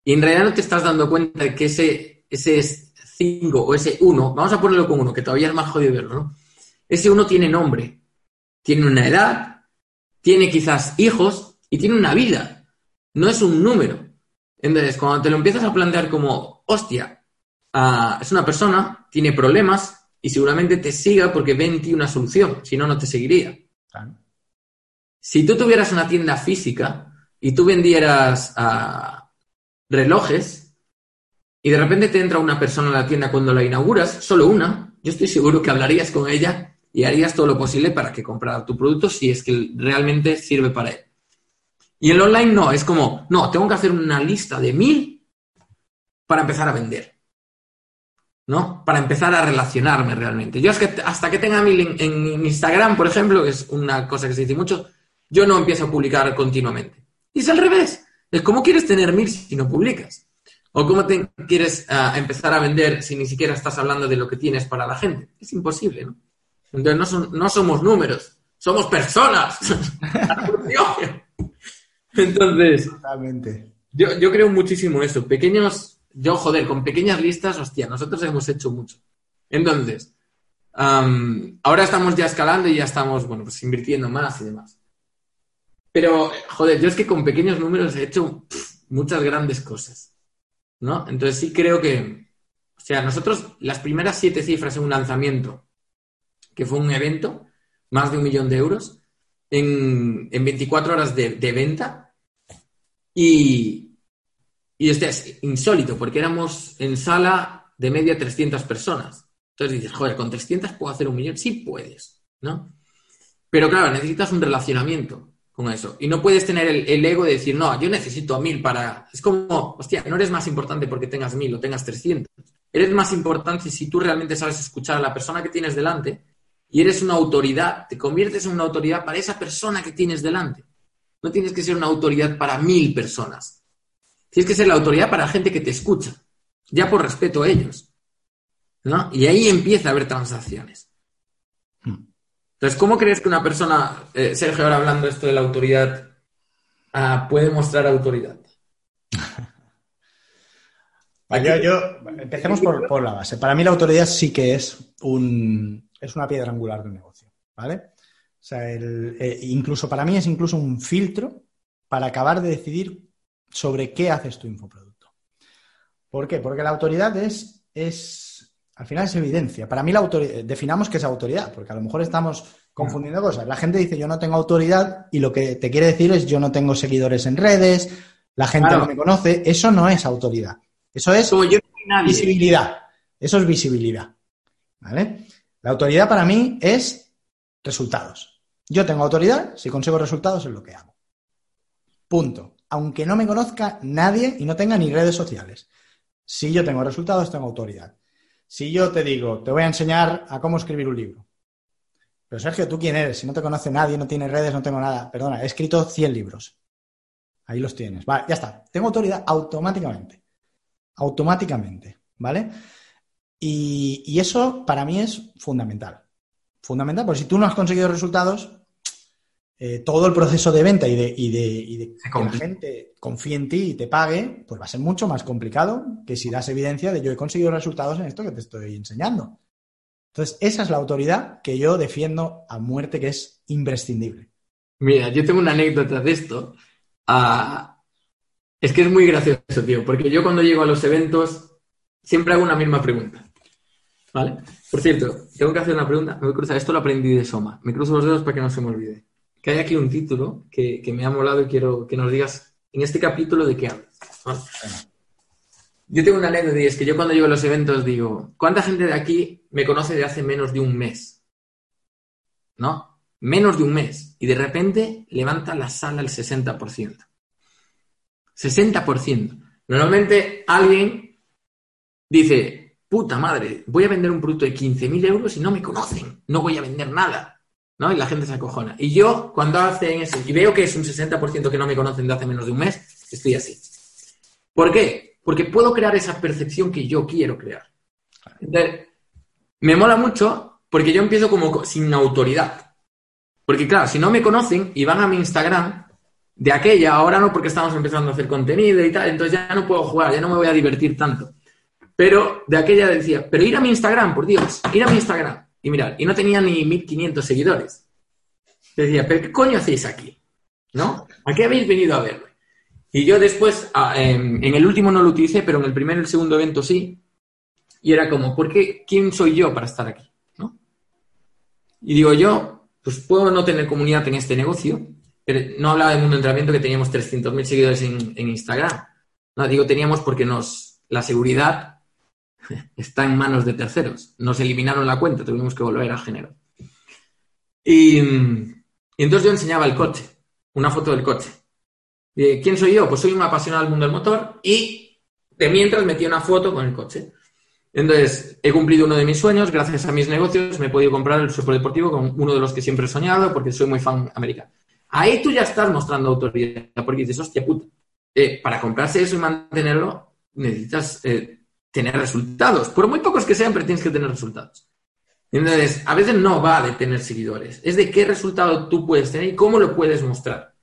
Y en realidad no te estás dando cuenta de que ese, ese es cinco o ese uno, vamos a ponerlo con uno, que todavía es más jodido verlo, ¿no? Ese uno tiene nombre, tiene una edad, tiene quizás hijos y tiene una vida. No es un número. Entonces, cuando te lo empiezas a plantear como, hostia, ah, es una persona, tiene problemas y seguramente te siga porque ve en ti una solución, si no, no te seguiría. Claro. Si tú tuvieras una tienda física y tú vendieras ah, relojes y de repente te entra una persona a la tienda cuando la inauguras, solo una, yo estoy seguro que hablarías con ella y harías todo lo posible para que comprara tu producto si es que realmente sirve para él. Y el online no, es como, no, tengo que hacer una lista de mil para empezar a vender. ¿No? Para empezar a relacionarme realmente. Yo es que hasta que tenga mil en, en Instagram, por ejemplo, que es una cosa que se dice mucho, yo no empiezo a publicar continuamente. Y es al revés. Es como quieres tener mil si no publicas. O cómo te quieres uh, empezar a vender si ni siquiera estás hablando de lo que tienes para la gente. Es imposible, ¿no? Entonces no, son, no somos números, somos personas. [laughs] [laughs] Entonces, Totalmente. yo, yo creo muchísimo eso. Pequeños, yo joder, con pequeñas listas, hostia, nosotros hemos hecho mucho. Entonces, um, ahora estamos ya escalando y ya estamos, bueno, pues invirtiendo más y demás. Pero, joder, yo es que con pequeños números he hecho pff, muchas grandes cosas, ¿no? Entonces sí creo que, o sea, nosotros las primeras siete cifras en un lanzamiento, que fue un evento, más de un millón de euros, en, en 24 horas de, de venta, y, y este es insólito, porque éramos en sala de media 300 personas. Entonces dices, joder, con 300 puedo hacer un millón. Sí puedes, ¿no? Pero claro, necesitas un relacionamiento con eso. Y no puedes tener el, el, ego de decir, no, yo necesito a mil para... Es como, hostia, no eres más importante porque tengas mil o tengas 300. Eres más importante si tú realmente sabes escuchar a la persona que tienes delante y eres una autoridad, te conviertes en una autoridad para esa persona que tienes delante. No tienes que ser una autoridad para mil personas. Tienes que ser la autoridad para la gente que te escucha, ya por respeto a ellos. ¿no? Y ahí empieza a haber transacciones. Entonces, ¿cómo crees que una persona, eh, Sergio, ahora hablando esto de la autoridad, uh, puede mostrar autoridad? [laughs] yo, yo, empecemos por, por, la base. Para mí la autoridad sí que es, un, es una piedra angular del negocio, ¿vale? O sea, el- eh, incluso para mí es incluso un filtro para acabar de decidir sobre qué haces tu infoproducto. ¿Por qué? Porque la autoridad es, es al final es evidencia. Para mí la autoridad, definamos qué es autoridad, porque a lo mejor estamos confundiendo cosas. La gente dice yo no tengo autoridad y lo que te quiere decir es yo no tengo seguidores en redes, la gente Claro. no me conoce. Eso no es autoridad. Eso es Como yo no soy nadie. visibilidad. Eso es visibilidad. ¿Vale? La autoridad para mí es resultados. Yo tengo autoridad, si consigo resultados es lo que hago. Punto. Aunque no me conozca nadie y no tenga ni redes sociales. Si yo tengo resultados, tengo autoridad. Si yo te digo, te voy a enseñar a cómo escribir un libro. Pero Sergio, ¿tú quién eres? Si no te conoce nadie, no tienes redes, no tengo nada. Perdona, he escrito 100 libros. Ahí los tienes. Vale, ya está. Tengo autoridad automáticamente. Automáticamente. ¿Vale? Y, y eso para mí es fundamental. Fundamental, porque si tú no has conseguido resultados, eh, todo el proceso de venta y de, y de, y de que la gente confíe en ti y te pague, pues va a ser mucho más complicado que si das evidencia de yo he conseguido resultados en esto que te estoy enseñando. Entonces, esa es la autoridad que yo defiendo a muerte, que es imprescindible. Mira, yo tengo una anécdota de esto. Ah, es que es muy gracioso, tío, porque yo cuando llego a los eventos siempre hago una misma pregunta. ¿Vale? Por cierto, tengo que hacer una pregunta. Me voy a cruzar. Esto lo aprendí de Soma. Me cruzo los dedos para que no se me olvide. Que hay aquí un título que, me ha molado y quiero que nos digas en este capítulo de qué hablas. Yo tengo una anécdota y es que yo cuando llego a los eventos digo, ¿cuánta gente de aquí me conoce de hace menos de un mes? ¿No? Menos de un mes. Y de repente levanta la sala el 60%. 60%. Normalmente alguien dice, puta madre, voy a vender un producto de 15.000 euros y no me conocen, no voy a vender nada. ¿No? Y la gente se acojona. Y yo, cuando hacen eso, y veo que es un 60% que no me conocen de hace menos de un mes, estoy así. ¿Por qué? Porque puedo crear esa percepción que yo quiero crear. Entonces, me mola mucho porque yo empiezo como co- sin autoridad. Porque claro, si no me conocen y van a mi Instagram, de aquella, ahora no porque estamos empezando a hacer contenido y tal, entonces ya no puedo jugar, ya no me voy a divertir tanto. Pero de aquella decía, pero ir a mi Instagram, por Dios, ir a mi Instagram. Y mirad, y no tenía ni 1500 seguidores. Decía, pero ¿qué coño hacéis aquí? ¿No? ¿A qué habéis venido a verme? Y yo después, em, en el último no lo utilicé, pero en el primer y el segundo evento sí. Y era como, ¿por qué? ¿Quién soy yo para estar aquí? ¿No? Y digo yo, pues puedo no tener comunidad en este negocio, pero no hablaba del mundo de entrenamiento que teníamos 300.000 seguidores en, en Instagram. No, digo teníamos porque nos, la seguridad [laughs] está en manos de terceros. Nos eliminaron la cuenta, tuvimos que volver a generar. Y, entonces yo enseñaba el coche, una foto del coche. ¿Quién soy yo? Pues soy un apasionado del mundo del motor y de mientras metí una foto con el coche. Entonces, he cumplido uno de mis sueños, gracias a mis negocios me he podido comprar el superdeportivo con uno de los que siempre he soñado porque soy muy fan americano. Ahí tú ya estás mostrando autoridad, porque dices, hostia puta, eh, para comprarse eso y mantenerlo necesitas eh, tener resultados. Por muy pocos que sean, pero tienes que tener resultados. Entonces, a veces no va de tener seguidores, es de qué resultado tú puedes tener y cómo lo puedes mostrar.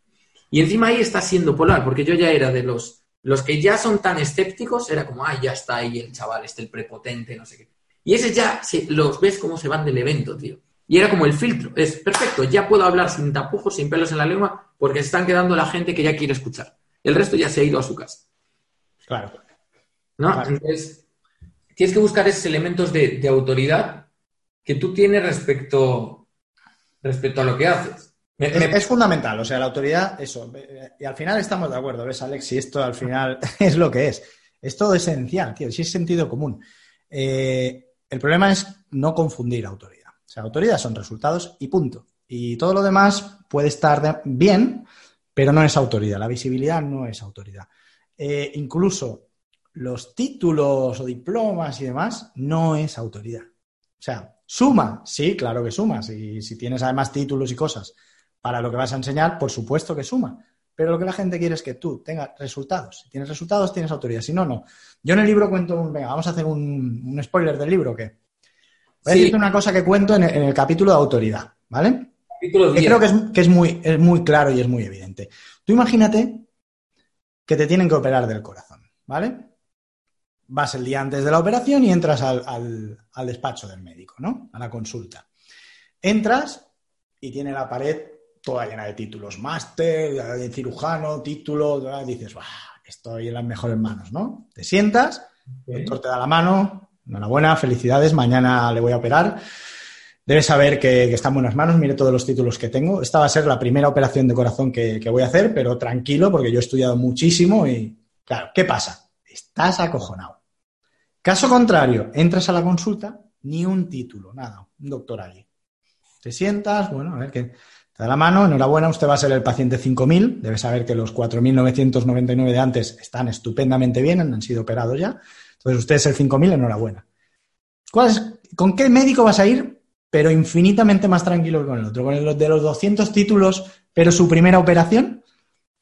Y encima ahí está siendo polar, porque yo ya era de los, los que ya son tan escépticos, era como, ay, ya está ahí el chaval, este el prepotente, no sé qué. Y ese ya se- los ves cómo se van del evento, tío. Y era como el filtro, es perfecto, ya puedo hablar sin tapujos, sin pelos en la lengua, porque se están quedando la gente que ya quiere escuchar. El resto ya se ha ido a su casa. Claro. ¿No? Claro. Entonces, tienes que buscar esos elementos de, de autoridad que tú tienes respecto, respecto a lo que haces. Me- Es, me- es fundamental, o sea, la autoridad, eso. eh, Y al final estamos de acuerdo, ¿ves, Alex? Y esto al final [laughs] es lo que es. Es todo esencial, tío, sí es sentido común. Eh, el problema es no confundir autoridad. O sea, autoridad son resultados y punto. Y todo lo demás puede estar de- bien, pero no es autoridad. La visibilidad no es autoridad. Eh, incluso los títulos o diplomas y demás no es autoridad. O sea, suma, sí, claro que suma. Si, si tienes además títulos y cosas para lo que vas a enseñar, por supuesto que suma. Pero lo que la gente quiere es que tú tengas resultados. Si tienes resultados, tienes autoridad. Si no, no. Yo en el libro cuento un. Venga, vamos a hacer un, un spoiler del libro. que Voy a decirte una cosa que cuento en el, en el capítulo de autoridad, ¿vale? capítulo Que 10. creo que, es, que es, muy, es muy claro y es muy evidente. Tú imagínate que te tienen que operar del corazón, ¿vale? Vas el día antes de la operación y entras al, al- al despacho del médico, ¿no? A la consulta. Entras y tiene la pared toda llena de títulos. Máster, de cirujano, título, ¿verdad? dices, "Buah, estoy en las mejores manos, ¿no? Te sientas, el doctor te da la mano, enhorabuena, felicidades, mañana le voy a operar. Debes saber que, que está en buenas manos, mire todos los títulos que tengo. Esta va a ser la primera operación de corazón que, que voy a hacer, pero tranquilo, porque yo he estudiado muchísimo y, claro, ¿qué pasa? Estás acojonado. Caso contrario, entras a la consulta, ni un título, nada, un doctor allí. Te sientas, bueno, a ver qué. Te da la mano, enhorabuena, usted va a ser el paciente 5000. Debe saber que los 4999 de antes están estupendamente bien, han sido operados ya. Entonces, usted es el 5000, enhorabuena. ¿Cuál es- ¿Con qué médico vas a ir? Pero infinitamente más tranquilo que con el otro. Con el de los 200 títulos, pero su primera operación.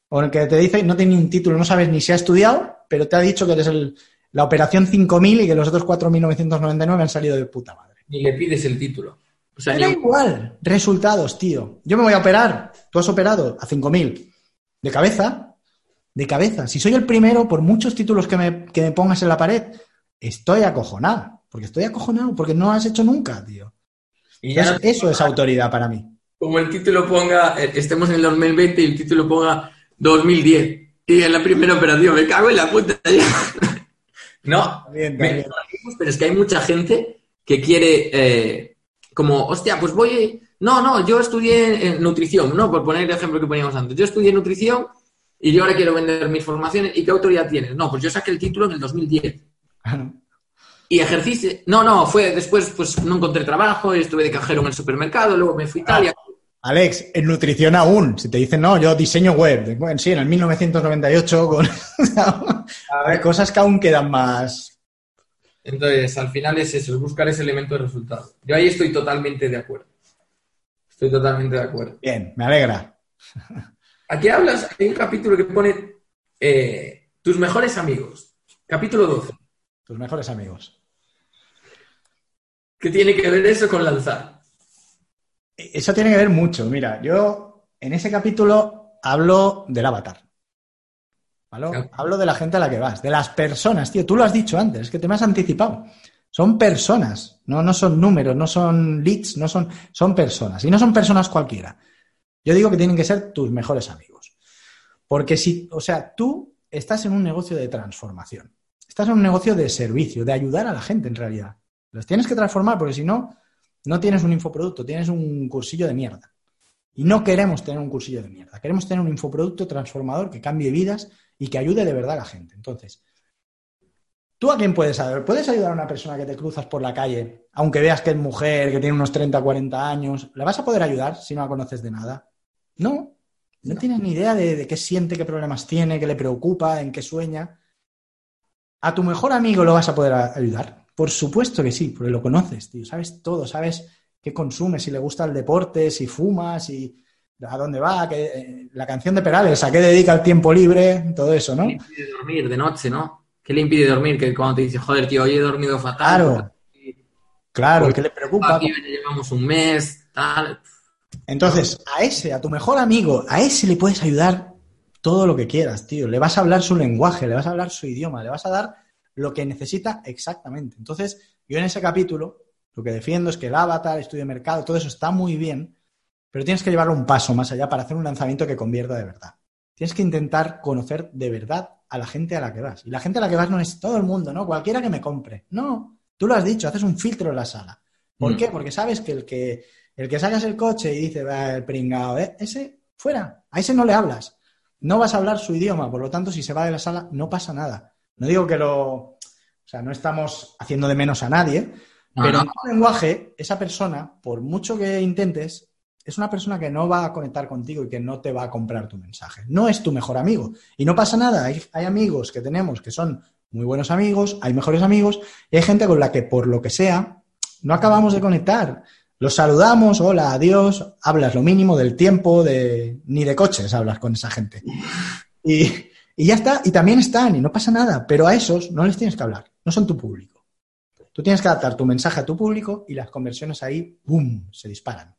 O el que te dice, no tiene ni un título, no sabes ni si ha estudiado, pero te ha dicho que eres el- la operación 5000 y que los otros 4999 han salido de puta madre. Ni le pides el título. O sea, ni- igual. Resultados, tío. Yo me voy a operar. Tú has operado a 5.000. ¿De cabeza? De cabeza. Si soy el primero, por muchos títulos que me, que me pongas en la pared, estoy acojonado. Porque estoy acojonado, porque no has hecho nunca, tío. y ya Entonces, no- eso es autoridad para mí. como el título ponga, eh, estemos en el 2020 y el título ponga 2010. Y en la primera operación, me cago en la puta. [laughs] no, También, me- también. pero es que hay mucha gente que quiere, eh, como, hostia, pues voy. No, no, yo estudié en nutrición, ¿no? Por poner el ejemplo que poníamos antes. Yo estudié nutrición y yo ahora quiero vender mis formaciones. ¿Y qué autoridad tienes? No, pues yo saqué el título en el 2010. Claro. Y ejercicio. No, no, fue después, pues no encontré trabajo, estuve de cajero en el supermercado, luego me fui a Italia. Alex, en nutrición aún. Si te dicen, no, yo diseño web. Bueno, sí, en el 1998. Con... [laughs] Hay cosas que aún quedan más. Entonces, al final es eso, es buscar ese elemento de resultado. Yo ahí estoy totalmente de acuerdo. Estoy totalmente de acuerdo. Bien, me alegra. [laughs] Aquí hablas, hay un capítulo que pone eh, tus mejores amigos. Capítulo 12. Tus mejores amigos. ¿Qué tiene que ver eso con lanzar? Eso tiene que ver mucho. Mira, yo en ese capítulo hablo del avatar. ¿Vale? Claro. Hablo de la gente a la que vas, de las personas, tío. Tú lo has dicho antes, es que te me has anticipado. Son personas, no, no son números, no son leads, no son, son personas. Y no son personas cualquiera. Yo digo que tienen que ser tus mejores amigos. Porque si, o sea, tú estás en un negocio de transformación. Estás en un negocio de servicio, de ayudar a la gente en realidad. Los tienes que transformar porque si no, no tienes un infoproducto, tienes un cursillo de mierda. Y no queremos tener un cursillo de mierda. Queremos tener un infoproducto transformador que cambie vidas y que ayude de verdad a la gente. Entonces, ¿tú a quién puedes ayudar? ¿Puedes ayudar a una persona que te cruzas por la calle, aunque veas que es mujer, que tiene unos 30, 40 años? ¿Le vas a poder ayudar si no la conoces de nada? No. No tienes ni idea de, de qué siente, qué problemas tiene, qué le preocupa, en qué sueña. ¿A tu mejor amigo lo vas a poder ayudar? Por supuesto que sí, porque lo conoces, tío. Sabes todo, sabes qué consume, si le gusta el deporte, si fuma, si a dónde va, que, eh, la canción de Perales, a qué dedica el tiempo libre, todo eso, ¿no? ¿Qué le impide dormir de noche, no? ¿Qué le impide dormir? Que cuando te dice, joder, tío, hoy he dormido fatal. Claro, claro, ¿qué le preocupa? Aquí ya llevamos un mes, tal. Entonces, a ese, a tu mejor amigo, a ese le puedes ayudar todo lo que quieras, tío. Le vas a hablar su lenguaje, le vas a hablar su idioma, le vas a dar lo que necesita exactamente. Entonces, yo en ese capítulo lo que defiendo es que el avatar, estudio de mercado, todo eso está muy bien, pero tienes que llevarlo un paso más allá para hacer un lanzamiento que convierta de verdad. Tienes que intentar conocer de verdad a la gente a la que vas. Y la gente a la que vas no es todo el mundo, ¿no? Cualquiera que me compre. No, tú lo has dicho, haces un filtro en la sala. ¿Por Mm. qué? Porque sabes que el que el que sacas el coche y dice, va, el pringao, ¿eh? ese, fuera, a ese no le hablas. No vas a hablar su idioma, por lo tanto, si se va de la sala, no pasa nada. No digo que lo. O sea, no estamos haciendo de menos a nadie, No, pero no. en tu lenguaje, esa persona, por mucho que intentes, es una persona que no va a conectar contigo y que no te va a comprar tu mensaje. No es tu mejor amigo. Y no pasa nada. Hay, hay amigos que tenemos que son muy buenos amigos, hay mejores amigos, y hay gente con la que, por lo que sea, no acabamos de conectar. Los saludamos, hola, adiós, hablas lo mínimo del tiempo, de ni de coches hablas con esa gente. Y, y ya está, y también están, y no pasa nada, pero a esos no les tienes que hablar, no son tu público. Tú tienes que adaptar tu mensaje a tu público y las conversiones ahí, ¡boom!, se disparan.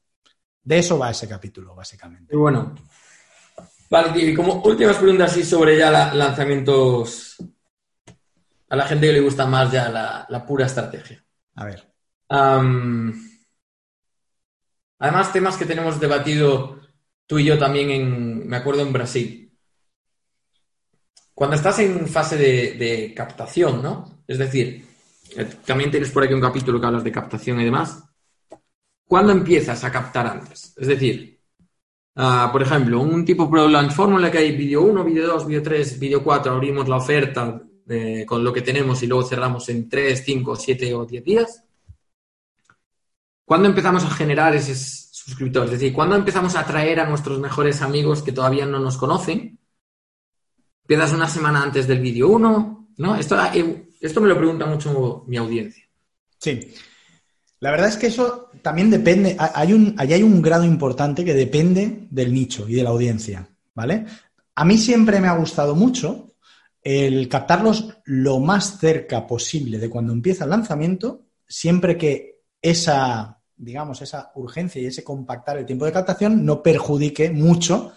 De eso va ese capítulo, básicamente. Y bueno. Vale, tío, y como últimas preguntas así sobre ya la- lanzamientos a la gente que le gusta más ya la, la pura estrategia. A ver, Además, temas que tenemos debatido tú y yo también en, me acuerdo, en Brasil. Cuando estás en fase de, captación, ¿no? Es decir, eh, también tienes por aquí un capítulo que hablas de captación y demás. ¿Cuándo empiezas a captar antes? Es decir, ah, por ejemplo, un tipo Pro Launch Fórmula que hay vídeo 1, vídeo 2, vídeo 3, vídeo 4, abrimos la oferta eh, con lo que tenemos y luego cerramos en 3, 5, 7 o 10 días. ¿Cuándo empezamos a generar esos suscriptores? Es decir, ¿cuándo empezamos a atraer a nuestros mejores amigos que todavía no nos conocen? ¿Empiezas una semana antes del vídeo 1? ¿No? Esto, eh, esto me lo pregunta mucho mi audiencia. Sí. La verdad es que eso también depende, hay un, ahí hay un grado importante que depende del nicho y de la audiencia, ¿vale? A mí siempre me ha gustado mucho el captarlos lo más cerca posible de cuando empieza el lanzamiento, siempre que esa, digamos, esa urgencia y ese compactar el tiempo de captación no perjudique mucho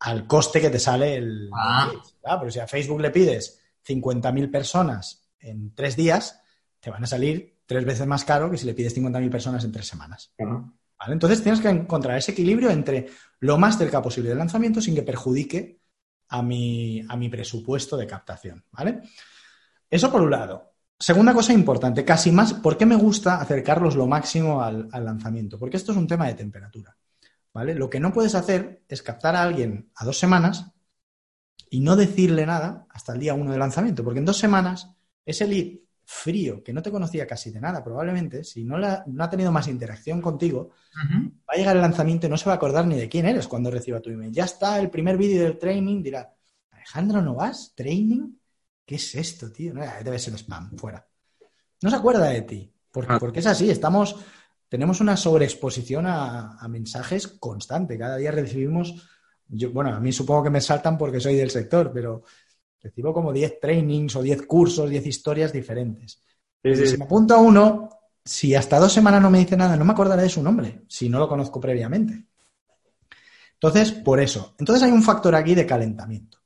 al coste que te sale el... Ah. Ah, pero si a Facebook le pides 50.000 personas en tres días, te van a salir tres veces más caro que si le pides 50.000 personas en tres semanas. ¿Vale? Entonces tienes que encontrar ese equilibrio entre lo más cerca posible del lanzamiento sin que perjudique a mi, a mi presupuesto de captación. ¿Vale? Eso por un lado. Segunda cosa importante, casi más, ¿por qué me gusta acercarlos lo máximo al, al lanzamiento? Porque esto es un tema de temperatura. ¿Vale? Lo que no puedes hacer es captar a alguien a dos semanas y no decirle nada hasta el día uno de lanzamiento, porque en dos semanas ese lead frío, que no te conocía casi de nada, probablemente, si no, la- no ha tenido más interacción contigo, va a llegar el lanzamiento y no se va a acordar ni de quién eres cuando reciba tu email. Ya está el primer vídeo del training, dirá, Alejandro Novas, training, ¿qué es esto, tío? No, debe ser spam, fuera. No se acuerda de ti, porque, Ah. porque es así, estamos, tenemos una sobreexposición a, a mensajes constante. Cada día recibimos, yo, bueno, a mí supongo que me saltan porque soy del sector, pero recibo como 10 trainings o 10 cursos, 10 historias diferentes. Sí, sí, Si me apunto a uno, si hasta dos semanas no me dice nada, no me acordaré de su nombre, si no lo conozco previamente. Entonces, por eso. Entonces hay un factor aquí de calentamiento.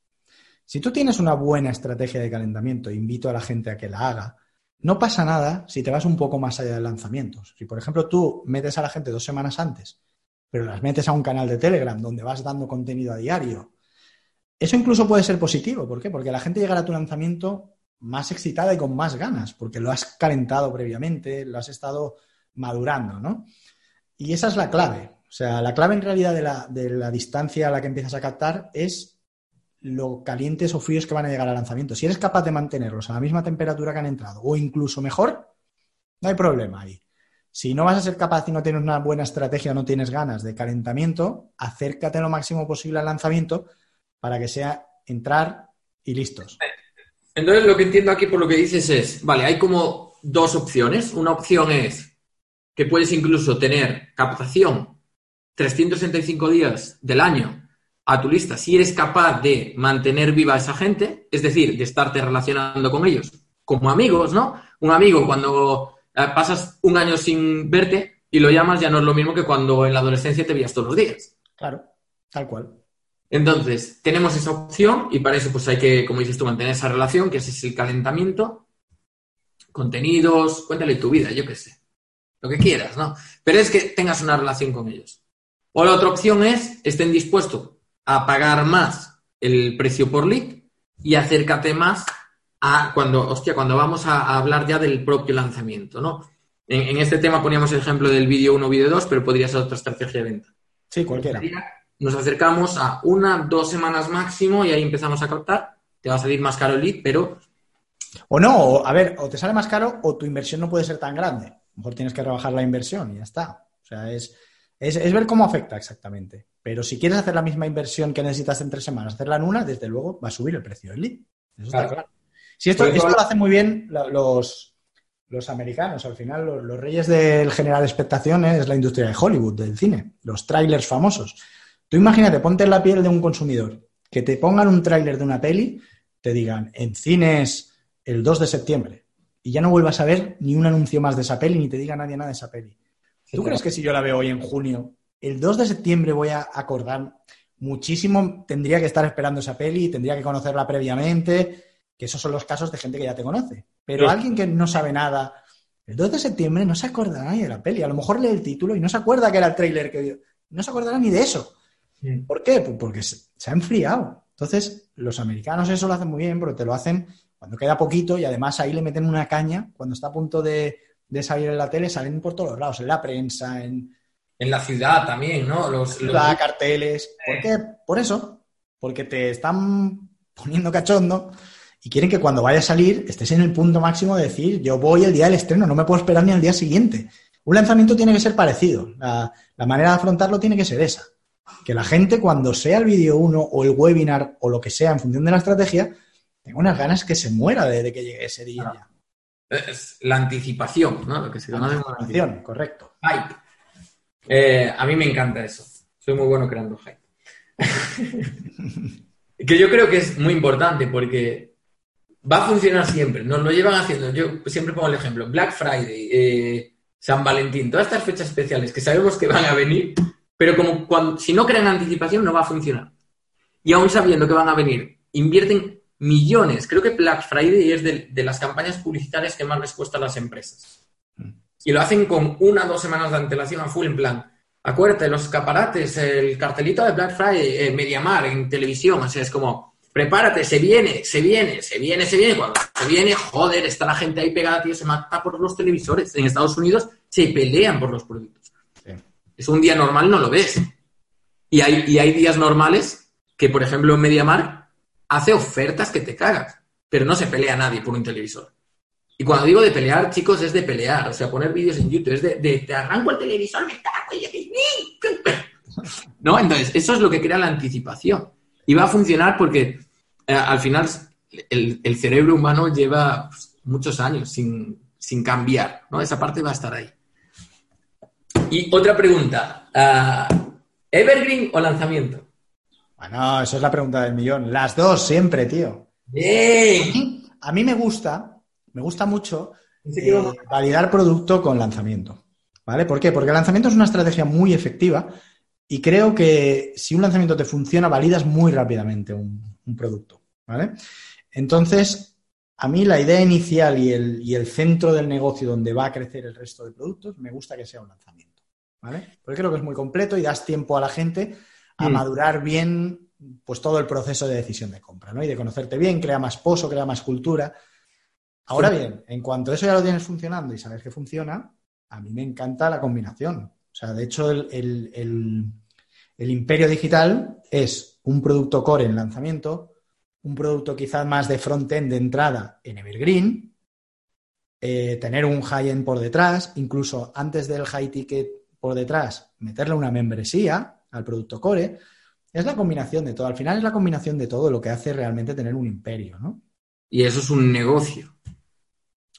Si tú tienes una buena estrategia de calentamiento, invito a la gente a que la haga, no pasa nada si te vas un poco más allá de lanzamientos. Si, por ejemplo, tú metes a la gente dos semanas antes, pero las metes a un canal de Telegram donde vas dando contenido a diario, eso incluso puede ser positivo. ¿Por qué? Porque la gente llegará a tu lanzamiento más excitada y con más ganas, porque lo has calentado previamente, lo has estado madurando, ¿no? Y esa es la clave. O sea, la clave en realidad de la, de la distancia a la que empiezas a captar es lo calientes o fríos que van a llegar al lanzamiento. Si eres capaz de mantenerlos a la misma temperatura que han entrado o incluso mejor, no hay problema ahí. Si no vas a ser capaz y no tienes una buena estrategia o no tienes ganas de calentamiento, acércate lo máximo posible al lanzamiento para que sea entrar y listos. Entonces, lo que entiendo aquí por lo que dices es, vale, hay como dos opciones. Una opción es que puedes incluso tener captación 365 días del año a tu lista si eres capaz de mantener viva a esa gente, es decir, de estarte relacionando con ellos como amigos, ¿no? Un amigo cuando eh, pasas un año sin verte y lo llamas ya no es lo mismo que cuando en la adolescencia te veías todos los días. Claro, tal cual. Entonces, tenemos esa opción y para eso pues hay que, como dices tú, mantener esa relación, que ese es el calentamiento, contenidos, cuéntale tu vida, yo qué sé, lo que quieras, ¿no? Pero es que tengas una relación con ellos. O la otra opción es, estén dispuestos a pagar más el precio por lead y acércate más a cuando, hostia, cuando vamos a, a hablar ya del propio lanzamiento, ¿no? En, en este tema poníamos el ejemplo del vídeo 1, vídeo 2, pero podría ser otra estrategia de venta Sí, cualquiera. nos acercamos a una, dos semanas máximo y ahí empezamos a captar. Te va a salir más caro el lead, pero O no, o, a ver, o te sale más caro o tu inversión no puede ser tan grande. A lo mejor tienes que rebajar la inversión y ya está. O sea, es, es, es ver cómo afecta exactamente. Pero si quieres hacer la misma inversión que necesitas en tres semanas, hacerla en una, desde luego va a subir el precio del lead. Eso está Claro. Si esto, esto lo hacen muy bien los, los americanos. Al final, los, los reyes del generar expectaciones es la industria de Hollywood, del cine, los trailers famosos. Tú imagínate, ponte en la piel de un consumidor, que te pongan un tráiler de una peli, te digan, en cines el 2 de septiembre, y ya no vuelvas a ver ni un anuncio más de esa peli, ni te diga nadie nada de esa peli. ¿Tú crees que si yo la veo hoy en junio, el 2 de septiembre voy a acordar muchísimo, tendría que estar esperando esa peli, tendría que conocerla previamente, que esos son los casos de gente que ya te conoce. Pero Sí. alguien que no sabe nada, El 2 de septiembre no se acordará nadie de la peli. A lo mejor lee el título y no se acuerda que era el tráiler que vio. No se acordará ni de eso. ¿Por qué? Pues porque se, ha enfriado. Entonces, los americanos eso lo hacen muy bien, pero te lo hacen cuando queda poquito y además ahí le meten una caña. Cuando está a punto de, de salir en la tele, salen por todos los lados, en la prensa, en En la ciudad también, ¿no? Los, los- ciudad, carteles. ¿Por qué? Por eso. Porque te están poniendo cachondo y quieren que cuando vaya a salir estés en el punto máximo de decir, yo voy el día del estreno, no me puedo esperar ni al día siguiente. Un lanzamiento tiene que ser parecido. La, la manera de afrontarlo tiene que ser esa. Que la gente cuando sea el vídeo 1 o el webinar o lo que sea en función de la estrategia, tenga unas ganas que se muera de, de que llegue ese día es la anticipación, ¿no? Lo que se como Anticipación, correcto. hype. Eh, a mí me encanta eso. Soy muy bueno creando hype. [laughs] que yo creo que es muy importante porque va a funcionar siempre. Nos lo llevan haciendo. Yo siempre pongo el ejemplo. Black Friday, eh, San Valentín, todas estas fechas especiales que sabemos que van a venir, pero como cuando, si no crean anticipación no va a funcionar. Y aún sabiendo que van a venir, invierten millones. Creo que Black Friday es de, de las campañas publicitarias que más les cuesta a las empresas. Y lo hacen con una o dos semanas de antelación a full en plan. Acuérdate, los escaparates, el cartelito de Black Friday, eh, Mediamar en televisión, o sea, es como, prepárate, se viene, se viene, se viene, se viene. Cuando se viene, joder, está la gente ahí pegada, tío, se mata por los televisores. En Estados Unidos se pelean por los productos. Sí. Es un día normal, no lo ves. Y hay, y hay días normales que, por ejemplo, en Mediamar hace ofertas que te cagas, pero no se pelea nadie por un televisor. Y cuando digo de pelear, chicos, es de pelear, o sea, poner vídeos en YouTube, es de, de te arranco el televisor, me cago en ¿No? Entonces, eso es lo que crea la anticipación. Y va a funcionar porque eh, al final el, el cerebro humano lleva pues, muchos años sin, sin cambiar, ¿no? Esa parte va a estar ahí. Y otra pregunta, ah, ¿evergreen o lanzamiento? Bueno, eso es la pregunta del millón. Las dos siempre, tío. ¡Bien! A mí me gusta, me gusta mucho eh, validar producto con lanzamiento. ¿Vale? ¿Por qué? Porque el lanzamiento es una estrategia muy efectiva y creo que si un lanzamiento te funciona, validas muy rápidamente un, un producto. ¿Vale? Entonces, a mí la idea inicial y el, y el centro del negocio donde va a crecer el resto de productos, me gusta que sea un lanzamiento. ¿Vale? Porque creo que es muy completo y das tiempo a la gente a Mm. madurar bien pues todo el proceso de decisión de compra, ¿no? Y de conocerte bien, crea más pozo, crea más cultura. Ahora bien, en cuanto eso ya lo tienes funcionando y sabes que funciona, a mí me encanta la combinación. O sea, de hecho, el, el- el- el imperio digital es un producto core en lanzamiento, un producto quizás más de front-end de entrada en Evergreen, eh, tener un high-end por detrás, incluso antes del high ticket por detrás, meterle una membresía al producto core. Es la combinación de todo. Al final es la combinación de todo lo que hace realmente tener un imperio, ¿no? Y eso es un negocio.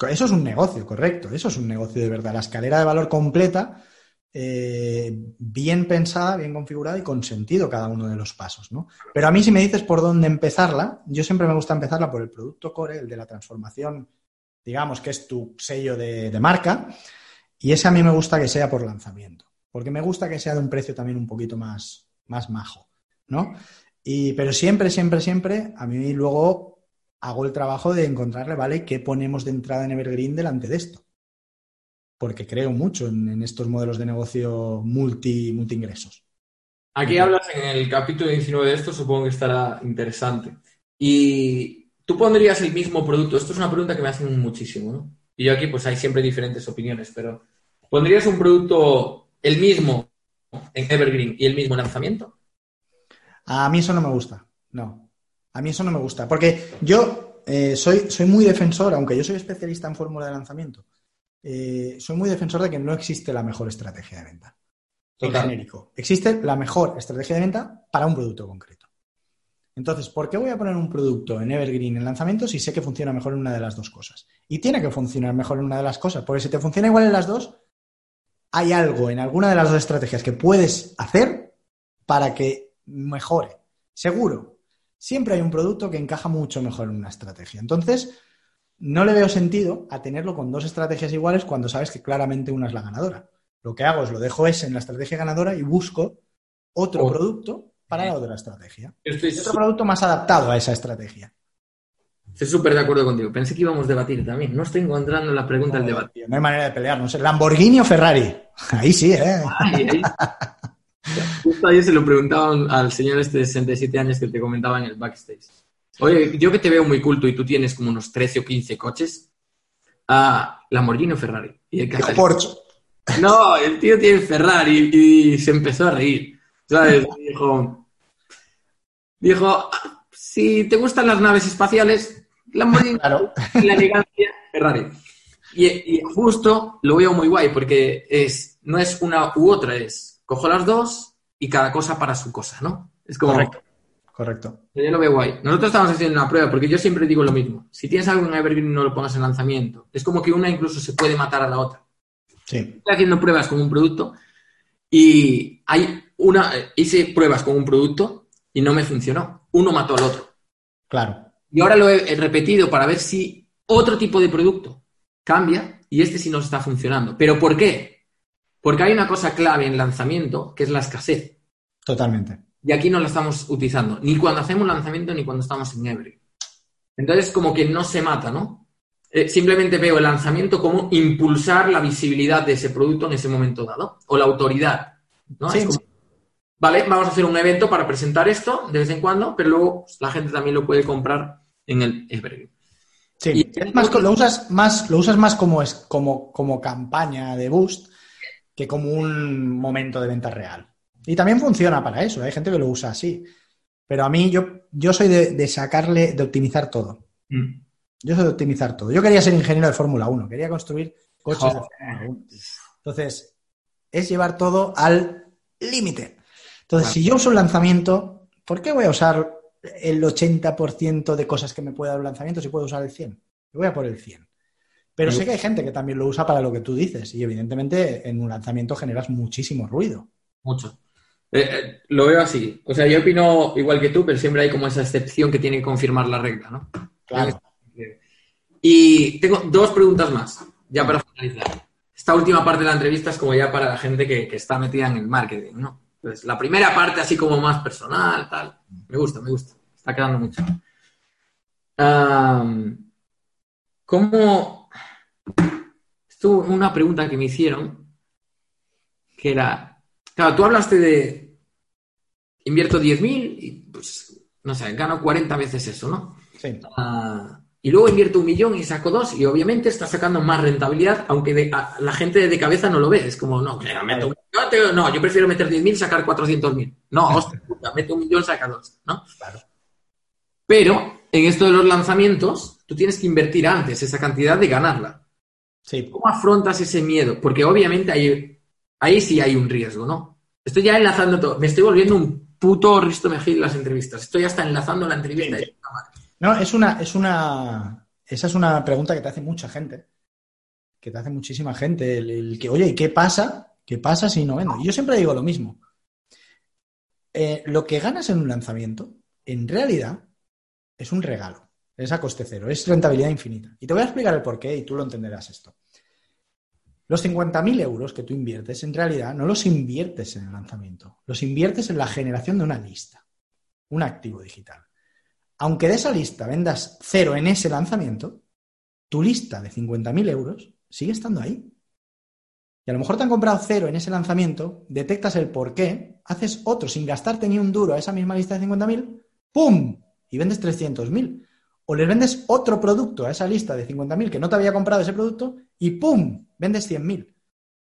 Eso es un negocio, correcto. Eso es un negocio de verdad. La escalera de valor completa, eh, bien pensada, bien configurada y con sentido cada uno de los pasos, ¿no? Pero a mí, si me dices por dónde empezarla, yo siempre me gusta empezarla por el producto core, el de la transformación, digamos que es tu sello de, de marca, y ese a mí me gusta que sea por lanzamiento, porque me gusta que sea de un precio también un poquito más, más majo, ¿no? Y, pero siempre, siempre, siempre, a mí luego hago el trabajo de encontrarle, ¿vale? ¿Qué ponemos de entrada en Evergreen delante de esto? Porque creo mucho en, en estos modelos de negocio multi, multi ingresos. Aquí hablas en el capítulo 19 de esto, supongo que estará interesante. Y tú pondrías el mismo producto. Esto es una pregunta que me hacen muchísimo, ¿no? Y yo aquí, pues hay siempre diferentes opiniones, pero ¿pondrías un producto el mismo en Evergreen y el mismo en lanzamiento? A mí eso no me gusta, no. A mí eso no me gusta, porque yo eh, soy, soy muy defensor, aunque yo soy especialista en fórmula de lanzamiento, eh, soy muy defensor de que no existe la mejor estrategia de venta. En genérico. Existe la mejor estrategia de venta para un producto concreto. Entonces, ¿por qué voy a poner un producto en Evergreen en lanzamiento si sé que funciona mejor en una de las dos cosas? Y tiene que funcionar mejor en una de las cosas, porque si te funciona igual en las dos, hay algo en alguna de las dos estrategias que puedes hacer para que mejore. Seguro. Siempre hay un producto que encaja mucho mejor en una estrategia. Entonces, no le veo sentido a tenerlo con dos estrategias iguales cuando sabes que claramente una es la ganadora. Lo que hago es lo dejo ese en la estrategia ganadora y busco otro Oh. producto para la otra estrategia. Estoy otro producto más adaptado a esa estrategia. Estoy súper de acuerdo contigo. Pensé que íbamos a debatir también. No estoy encontrando la pregunta del debate. Tío, no hay manera de pelear, no sé. ¿Lamborghini o Ferrari? [laughs] Ahí sí, ¿eh? Ay, ay. [laughs] Justo ayer se lo preguntaban al señor este de 67 años que te comentaba en el backstage. Oye, yo que te veo muy culto y tú tienes como unos 13 o 15 coches, ah, Lamborghini o Ferrari. Y el Porsche. No, el tío tiene Ferrari y se empezó a reír. ¿Sabes? Dijo, dijo, "Ah, si te gustan las naves espaciales, Lamborghini, Claro. la elegancia, Ferrari. Y, y justo lo veo muy guay porque es, no es una u otra, es cojo las dos y cada cosa para su cosa, ¿no? Es como, Correcto. Correcto. yo lo veo guay. Nosotros estamos haciendo una prueba porque yo siempre digo lo mismo. Si tienes algo en Evergreen no lo pongas en lanzamiento. Es como que una incluso se puede matar a la otra Sí. estoy haciendo pruebas con un producto y hay una, hice pruebas con un producto y no me funcionó. Uno mató al otro. Claro. Y ahora lo he, he repetido para ver si otro tipo de producto cambia y este sí nos está funcionando. ¿Pero por qué? Porque hay una cosa clave en lanzamiento que es la escasez. Totalmente. Y aquí no la estamos utilizando, ni cuando hacemos lanzamiento ni cuando estamos en Every. Entonces, como que no se mata, ¿no? Eh, simplemente veo el lanzamiento como impulsar la visibilidad de ese producto en ese momento dado, o la autoridad, ¿no? Sí, Es como, sí. vale, vamos a hacer un evento para presentar esto de vez en cuando, pero luego la gente también lo puede comprar en el Evergreen. Sí, Y- es más, lo usas más, lo usas más como, es, como, como campaña de boost que como un momento de venta real. Y también funciona para eso, hay gente que lo usa así. Pero a mí, yo, yo soy de, de sacarle, de optimizar todo. Mm. Yo soy de optimizar todo. Yo quería ser ingeniero de Fórmula 1, quería construir coches de. Fórmula 1. Entonces, es llevar todo al límite. Entonces, Claro. si yo uso un lanzamiento, ¿por qué voy a usar el 80% de cosas que me puede dar un lanzamiento si puedo usar el 100? Yo voy a por el 100. Pero sé que hay gente que también lo usa para lo que tú dices y evidentemente en un lanzamiento generas muchísimo ruido. Mucho. Eh, eh, lo veo así. O sea, yo opino igual que tú, pero siempre hay como esa excepción que tiene que confirmar la regla, ¿no? Claro. Y tengo dos preguntas más, ya para finalizar. Esta última parte de la entrevista es como ya para la gente que, que está metida en el marketing, ¿no? Entonces, la primera parte así como más personal, tal. Me gusta, me gusta. Está quedando mucho. ¿Cómo...? Esto una pregunta que me hicieron, que era... Claro, tú hablaste de... Invierto 10.000 y, pues, no sé, gano 40 veces eso, ¿no? Sí. Ah, y luego invierto un millón y saco dos y obviamente está sacando más rentabilidad, aunque de- a- la gente de cabeza no lo ve. Es como, no, que meto un millón, no, yo prefiero meter 10.000 y sacar 400.000. No, [laughs] hostia, puta, meto un millón, saca dos, ¿no? Claro. Pero en esto de los lanzamientos, tú tienes que invertir antes esa cantidad de ganarla. Sí. ¿Cómo afrontas ese miedo? Porque obviamente ahí, ahí sí hay un riesgo, ¿no? Estoy ya enlazando todo. Me estoy volviendo un puto Risto Mejil las entrevistas. Estoy hasta enlazando la entrevista. Sí, sí. No, es una, es una. Esa es una pregunta que te hace mucha gente. Que te hace muchísima gente. El, el que, oye, ¿y qué pasa? ¿Qué pasa si no vendo? Y yo siempre digo lo mismo. Eh, lo que ganas en un lanzamiento, en realidad, es un regalo. Es a coste cero, es rentabilidad infinita. Y te voy a explicar el porqué y tú lo entenderás esto. Los 50.000 euros que tú inviertes, en realidad, no los inviertes en el lanzamiento, los inviertes en la generación de una lista, un activo digital. Aunque de esa lista vendas cero en ese lanzamiento, tu lista de 50.000 euros sigue estando ahí. Y a lo mejor te han comprado cero en ese lanzamiento, detectas el por qué, haces otro sin gastarte ni un duro a esa misma lista de 50.000, ¡pum! Y vendes 300.000. O les vendes otro producto a esa lista de 50.000 que no te había comprado ese producto y ¡pum! Vendes 100.000.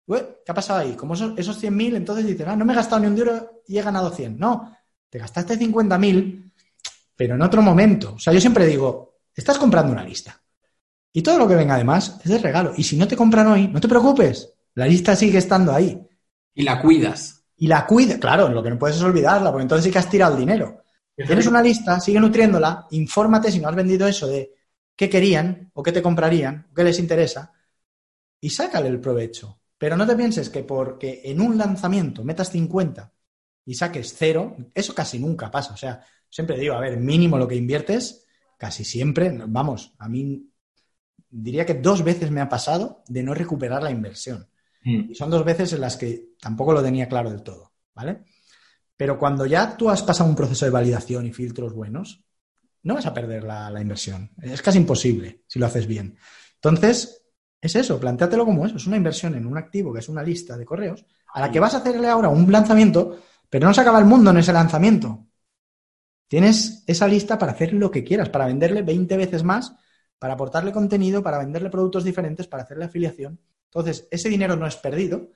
Ué, ¿Qué ha pasado ahí? Como esos, esos 100.000, entonces dices, ah, no me he gastado ni un duro y he ganado 100. No, te gastaste 50.000, pero en otro momento. O sea, yo siempre digo, estás comprando una lista. Y todo lo que venga además es de regalo. Y si no te compran hoy, no te preocupes. La lista sigue estando ahí. Y la cuidas. Y la cuida. Claro, lo que no puedes es olvidarla, porque entonces sí que has tirado el dinero. Tienes una lista, sigue nutriéndola, infórmate si no has vendido eso de qué querían o qué te comprarían, o qué les interesa, y sácale el provecho. Pero no te pienses que porque en un lanzamiento metas 50 y saques cero, eso casi nunca pasa. O sea, siempre digo, a ver, mínimo lo que inviertes, casi siempre, vamos, a mí diría que dos veces me ha pasado de no recuperar la inversión. Y son dos veces en las que tampoco lo tenía claro del todo, ¿vale? Pero cuando ya tú has pasado un proceso de validación y filtros buenos, no vas a perder la, la inversión. Es casi imposible si lo haces bien. Entonces, es eso, plantéatelo como eso. Es una inversión en un activo que es una lista de correos a la que vas a hacerle ahora un lanzamiento, pero no se acaba el mundo en ese lanzamiento. Tienes esa lista para hacer lo que quieras, para venderle 20 veces más, para aportarle contenido, para venderle productos diferentes, para hacerle afiliación. Entonces, ese dinero no es perdido.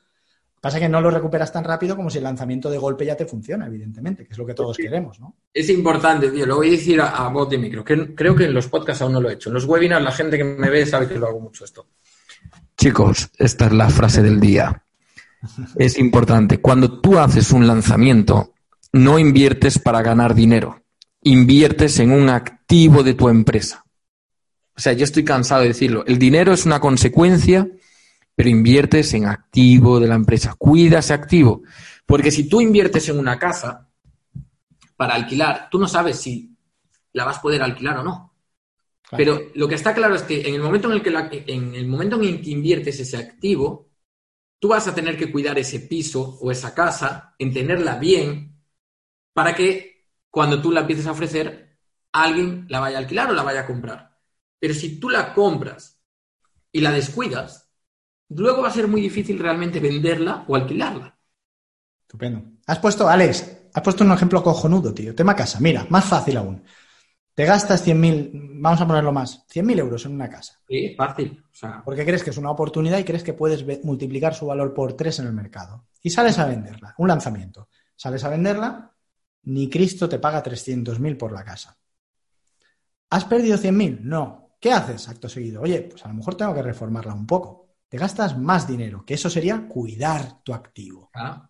Pasa que no lo recuperas tan rápido como si el lanzamiento de golpe ya te funciona, evidentemente, que es lo que todos queremos, ¿no? Es importante, tío. Lo voy a decir a, a voz de micro. Que, creo que en los podcasts aún no lo he hecho. En los webinars la gente que me ve sabe que lo hago mucho esto. Chicos, esta es la frase del día. Es importante. Cuando tú haces un lanzamiento, no inviertes para ganar dinero. Inviertes en un activo de tu empresa. O sea, yo estoy cansado de decirlo. El dinero es una consecuencia, pero inviertes en activo de la empresa. Cuida ese activo. Porque si tú inviertes en una casa para alquilar, tú no sabes si la vas a poder alquilar o no. Pero lo que está claro es que en el momento en el que, la- en el momento en el que inviertes ese activo, tú vas a tener que cuidar ese piso o esa casa, en tenerla bien, para que cuando tú la empieces a ofrecer, alguien la vaya a alquilar o la vaya a comprar. Pero si tú la compras y la descuidas, luego va a ser muy difícil realmente venderla o alquilarla. Estupendo. Has puesto, Alex, has puesto un ejemplo cojonudo, tío. Tema casa. Mira, más fácil aún. Te gastas 100.000, vamos a ponerlo más, 100.000 euros en una casa. Sí, fácil. O sea, Porque crees que es una oportunidad y crees que puedes multiplicar su valor por tres en el mercado. Y sales a venderla, un lanzamiento. Sales a venderla, ni Cristo te paga 300.000 por la casa. ¿Has perdido 100.000? No. ¿Qué haces acto seguido? Oye, pues a lo mejor tengo que reformarla un poco. Te gastas más dinero, que eso sería cuidar tu activo. ah,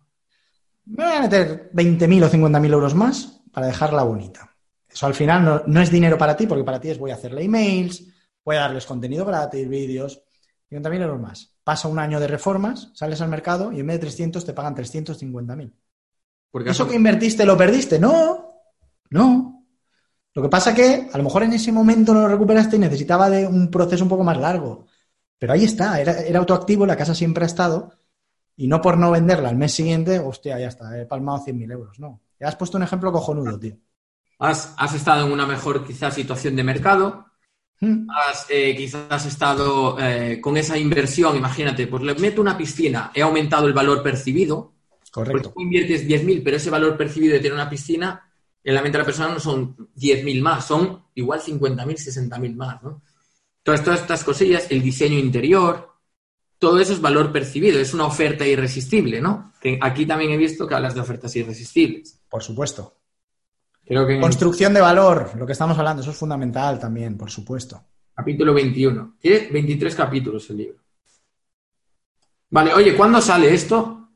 Me voy a meter 20.000 o 50.000 euros más para dejarla bonita. Eso al final no, no es dinero para ti, porque para ti es voy a hacerle emails, voy a darles contenido gratis, vídeos, 50.000 euros más. Pasa un año de reformas, sales al mercado y en vez de 300 te pagan 350.000. porque ¿Eso que invertiste lo perdiste? No, no. Lo que pasa que a lo mejor en ese momento no lo recuperaste y necesitaba de un proceso un poco más largo. Pero ahí está, era, era autoactivo, la casa siempre ha estado y no por no venderla al mes siguiente, hostia, ya está, he palmado 100.000 euros. No, ya has puesto un ejemplo cojonudo, tío. has, has estado en una mejor quizás situación de mercado, Hmm. has eh, quizás estado eh, con esa inversión, imagínate, pues le meto una piscina, he aumentado el valor percibido, porque Correcto. tú inviertes 10.000, pero ese valor percibido de tener una piscina, en la mente de la persona no son 10.000 más, son igual 50.000, 60.000 más, ¿no? Entonces, todas estas cosillas, el diseño interior, todo eso es valor percibido, es una oferta irresistible, ¿no? Que aquí también he visto que hablas de ofertas irresistibles. Por supuesto. Creo que Construcción de valor, lo que estamos hablando, eso es fundamental también, por supuesto. capítulo 21. Tiene 23 capítulos el libro. Vale, oye, ¿cuándo sale esto?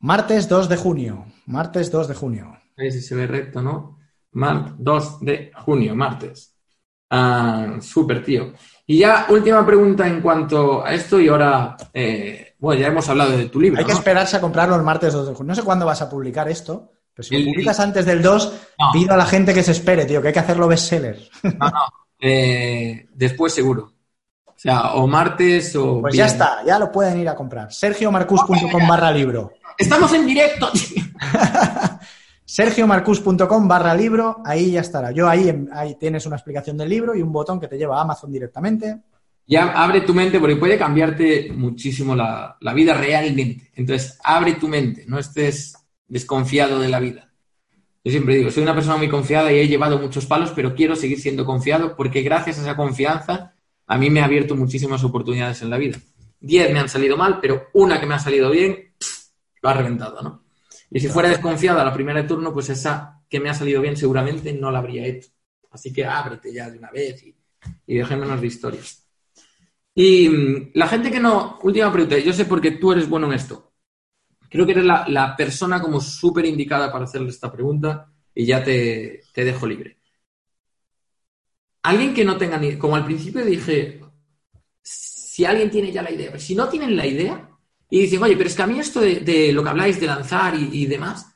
Martes 2 de junio. Martes 2 de junio. A ver si se ve recto, ¿no? Mar 2 de junio, martes. Ah, súper, tío. Y ya, última pregunta en cuanto a esto, y ahora, eh, bueno, ya hemos hablado de tu libro. Hay que esperarse a comprarlo el martes 2 de junio. No sé cuándo vas a publicar esto, pero si El- lo publicas antes del 2, No. pido a la gente que se espere, tío, que hay que hacerlo bestseller. No, no, [laughs] eh, después seguro. O sea, o martes o. Pues ya está, ya lo pueden ir a comprar. sergiomarcus.com barra libro. Estamos en directo, tío. [laughs] sergiomarcus.com barra libro, ahí ya estará. Yo ahí, ahí tienes una explicación del libro y un botón que te lleva a Amazon directamente. Ya abre tu mente porque puede cambiarte muchísimo la, la vida realmente. Entonces, abre tu mente, no estés desconfiado de la vida. Yo siempre digo, soy una persona muy confiada y he llevado muchos palos, pero quiero seguir siendo confiado porque gracias a esa confianza a mí me ha abierto muchísimas oportunidades en la vida. Diez me han salido mal, pero una que me ha salido bien, pff, lo ha reventado, ¿no? Y si fuera desconfiado a la primera de turno, pues esa que me ha salido bien seguramente no la habría hecho. Así que ábrete ya de una vez y, y dejémonos de historias. Y mm, la gente que no, última pregunta, yo sé por qué tú eres bueno en esto. Creo que eres la, la persona como súper indicada para hacerle esta pregunta y ya te, te dejo libre. Alguien que no tenga ni, como al principio dije, si alguien tiene ya la idea, pero si no tienen la idea y dicen, oye, pero es que a mí esto de, lo que habláis de lanzar y, demás,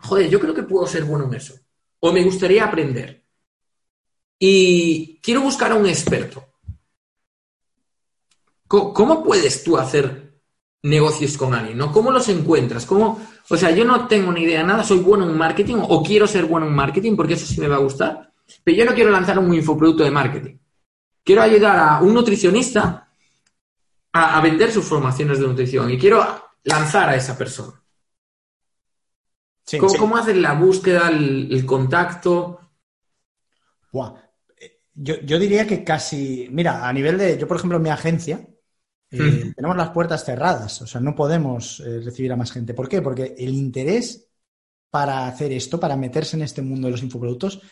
joder, yo creo que puedo ser bueno en eso. O me gustaría aprender. Y quiero buscar a un experto. ¿Cómo, cómo puedes tú hacer negocios con alguien? ¿no? ¿Cómo los encuentras? ¿Cómo, o sea, yo no tengo ni idea de nada, soy bueno en marketing o quiero ser bueno en marketing porque eso sí me va a gustar. pero yo no quiero lanzar un infoproducto de marketing. Quiero ayudar a un nutricionista a, a vender sus formaciones de nutrición y quiero lanzar a esa persona. Sí, ¿Cómo, sí. cómo haces la búsqueda, el, el contacto? Buah. Eh, Yo, yo diría que casi, mira, a nivel de, yo por ejemplo en mi agencia, eh, tenemos las puertas cerradas, o sea, no podemos eh, recibir a más gente. ¿Por qué? Porque el interés para hacer esto, para meterse en este mundo de los infoproductos,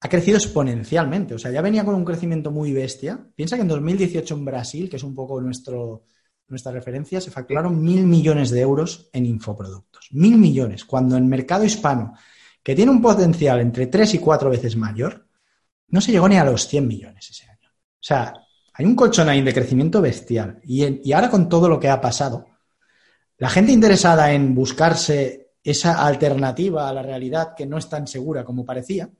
ha crecido exponencialmente. O sea, ya venía con un crecimiento muy bestia. Piensa que en 2018 en Brasil, que es un poco nuestro, nuestra referencia, se facturaron mil millones de euros en infoproductos. Mil millones, cuando en mercado hispano, que tiene un potencial entre tres y cuatro veces mayor, no se llegó ni a los 100 millones ese año. O sea, hay un colchón ahí de crecimiento bestial. Y, en- y ahora con todo lo que ha pasado, la gente interesada en buscarse esa alternativa a la realidad que no es tan segura como parecía,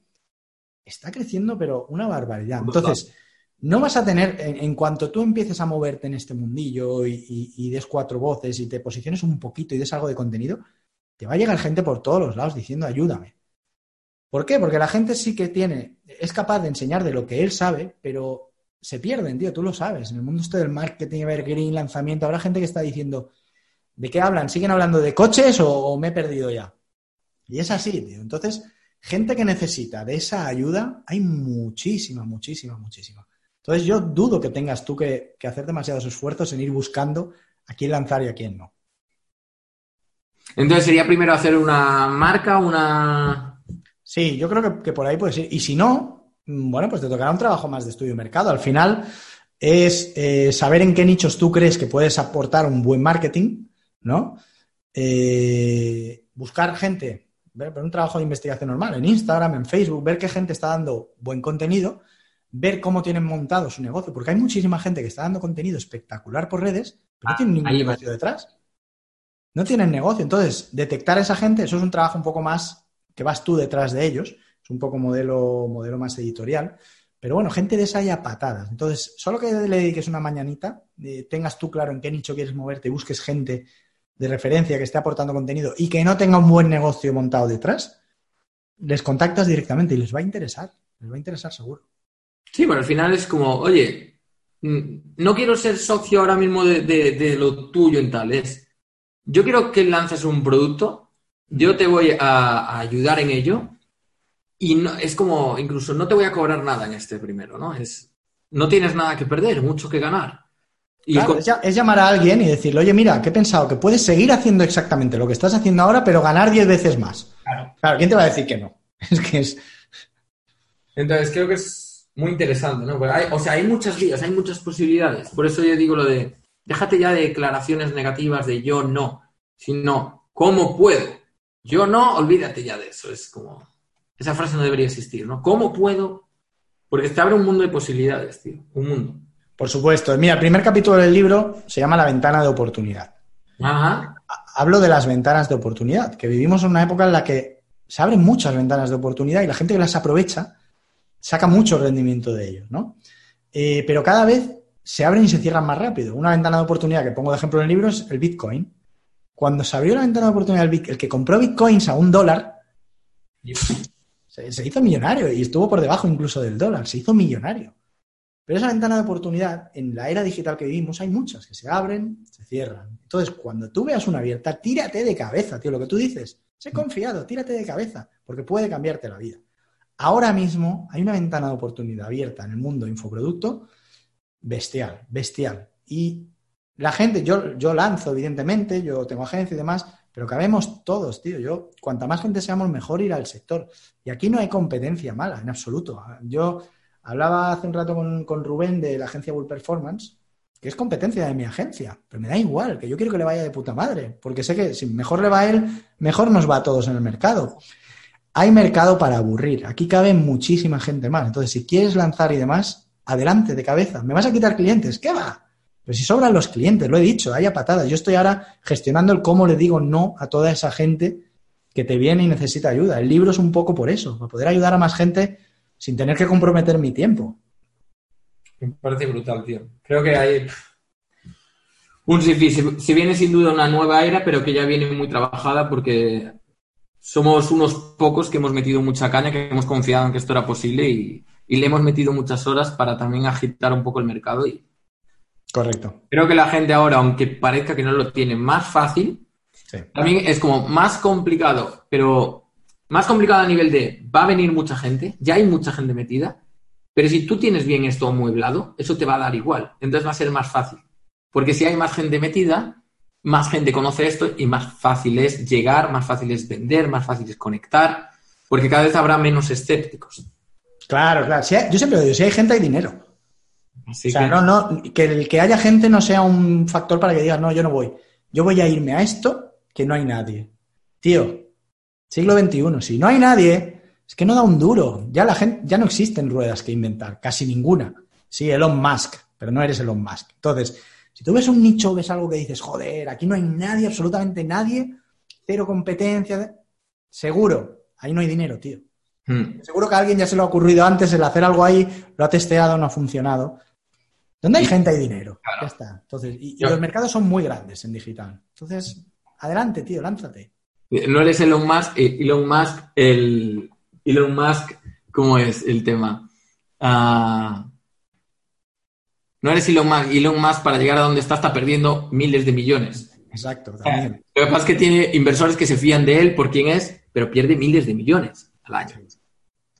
está creciendo, pero una barbaridad. Entonces, no vas a tener, en, en cuanto tú empieces a moverte en este mundillo y, y- y des cuatro voces y te posiciones un poquito y des algo de contenido, te va a llegar gente por todos los lados diciendo ayúdame. ¿Por qué? Porque la gente sí que tiene, es capaz de enseñar de lo que él sabe, pero se pierden, tío, tú lo sabes. En el mundo este del marketing, evergreen, lanzamiento, habrá gente que está diciendo, ¿de qué hablan? ¿Siguen hablando de coches o, o me he perdido ya? Y es así, tío. Entonces, gente que necesita de esa ayuda, hay muchísima, muchísima, muchísima. Entonces, yo dudo que tengas tú que, que hacer demasiados esfuerzos en ir buscando a quién lanzar y a quién no. Entonces sería primero hacer una marca, una... Sí, yo creo que, que por ahí puedes ir. Y si no, mm, bueno, pues te tocará un trabajo más de estudio de mercado. Al final es eh, saber en qué nichos tú crees que puedes aportar un buen marketing, ¿no? Eh, buscar gente, ver, un trabajo de investigación normal en Instagram, en Facebook, ver qué gente está dando buen contenido, ver cómo tienen montado su negocio, porque hay muchísima gente que está dando contenido espectacular por redes, pero no tienen ningún va. negocio detrás. No tienen negocio. Entonces, detectar a esa gente, eso es un trabajo un poco más que vas tú detrás de ellos. Es un poco modelo, modelo más editorial. Pero bueno, gente de esa hay a patadas. Entonces, solo que le dediques una mañanita, eh, tengas tú claro en qué nicho quieres moverte, busques gente de referencia que esté aportando contenido y que no tenga un buen negocio montado detrás, les contactas directamente y les va a interesar. Les va a interesar seguro. Sí, pero al final es como, oye, mm, no quiero ser socio ahora mismo de, de- lo tuyo en tal, es, yo quiero que lances un producto, yo te voy a, a ayudar en ello y no, es como, incluso no te voy a cobrar nada en este primero, ¿no? Es, no tienes nada que perder, mucho que ganar. Y Claro, con- es, llamar a alguien y decirle, oye, mira, que he pensado que puedes seguir haciendo exactamente lo que estás haciendo ahora, pero ganar 10 veces más. Claro, ¿quién te va a decir que no? [laughs] Es que es. Entonces creo que es muy interesante, ¿no? Hay- o sea, hay muchas vías, hay muchas posibilidades. Por eso yo digo lo de, déjate ya de declaraciones negativas de yo no, sino cómo puedo. Yo no, olvídate ya de eso. Es como, esa frase no debería existir, ¿no? ¿Cómo puedo? Porque te abre un mundo de posibilidades, tío. Un mundo. Por supuesto. Mira, el primer capítulo del libro se llama La ventana de oportunidad. Ajá. Hablo de las ventanas de oportunidad, que vivimos en una época en la que se abren muchas ventanas de oportunidad y la gente que las aprovecha saca mucho rendimiento de ellos, ¿no? Eh, pero cada vez se abren y se cierran más rápido. Una ventana de oportunidad que pongo de ejemplo en el libro es el Bitcoin. Cuando se abrió la ventana de oportunidad del Bit- el que compró Bitcoins a un dólar, se, se hizo millonario y estuvo por debajo incluso del dólar, se hizo millonario. Pero esa ventana de oportunidad, en la era digital que vivimos, hay muchas que se abren, se cierran. Entonces, cuando tú veas una abierta, tírate de cabeza, tío, lo que tú dices. Sé confiado, tírate de cabeza, porque puede cambiarte la vida. Ahora mismo hay una ventana de oportunidad abierta en el mundo infoproducto bestial, bestial. Y la gente, yo, yo lanzo, evidentemente, yo tengo agencia y demás, pero cabemos todos, tío. Yo, cuanta más gente seamos, mejor ir al sector. Y aquí no hay competencia mala, en absoluto. Yo hablaba hace un rato con, con Rubén de la agencia Bull Performance, que es competencia de mi agencia, pero me da igual, que yo quiero que le vaya de puta madre, porque sé que si mejor le va a él, mejor nos va a todos en el mercado. Hay mercado para aburrir, aquí cabe muchísima gente más, entonces si quieres lanzar y demás, adelante de cabeza, ¿me vas a quitar clientes? ¿Qué va? Pero si sobran los clientes, lo he dicho, haya patadas. Yo estoy ahora gestionando el cómo le digo no a toda esa gente que te viene y necesita ayuda. El libro es un poco por eso, para poder ayudar a más gente sin tener que comprometer mi tiempo. Me parece brutal, tío. Creo que hay un sinfín. Se, viene sin duda una nueva era, pero que ya viene muy trabajada porque somos unos pocos que hemos metido mucha caña, que hemos confiado en que esto era posible y, y le hemos metido muchas horas para también agitar un poco el mercado. Y Correcto. creo que la gente ahora, aunque parezca que no lo tiene más fácil, Sí. también es como más complicado, pero más complicado a nivel de va a venir mucha gente, ya hay mucha gente metida, pero si tú tienes bien esto amueblado, eso te va a dar igual. Entonces va a ser más fácil. Porque si hay más gente metida, más gente conoce esto y más fácil es llegar, más fácil es vender, más fácil es conectar, porque cada vez habrá menos escépticos. Claro, claro. Si hay- yo siempre lo digo, si hay gente hay dinero. Así o sea, que no, no, que el que haya gente no sea un factor para que digas, no, yo no voy. Yo voy a irme a esto que no hay nadie. Tío, siglo XXI, si no hay nadie, es que no da un duro. Ya la gente, ya no existen ruedas que inventar, casi ninguna. Sí, Elon Musk, pero no eres Elon Musk. Entonces, si tú ves un nicho, ves algo que dices, joder, aquí no hay nadie, absolutamente nadie, cero competencia, seguro, ahí no hay dinero, tío. Mm. Seguro que a alguien ya se lo ha ocurrido antes el hacer algo ahí, lo ha testeado, no ha funcionado. Donde hay gente hay dinero. Claro. Ya está. Entonces, y, y los mercados son muy grandes en digital. Entonces, adelante, tío, lánzate. No eres Elon Musk, eh, Elon Musk, el Elon Musk, ¿cómo es el tema? Ah, no eres Elon Musk, Elon Musk para llegar a donde está está perdiendo miles de millones. Exacto, también. Lo que pasa es que tiene inversores que se fían de él por quién es, pero pierde miles de millones al año.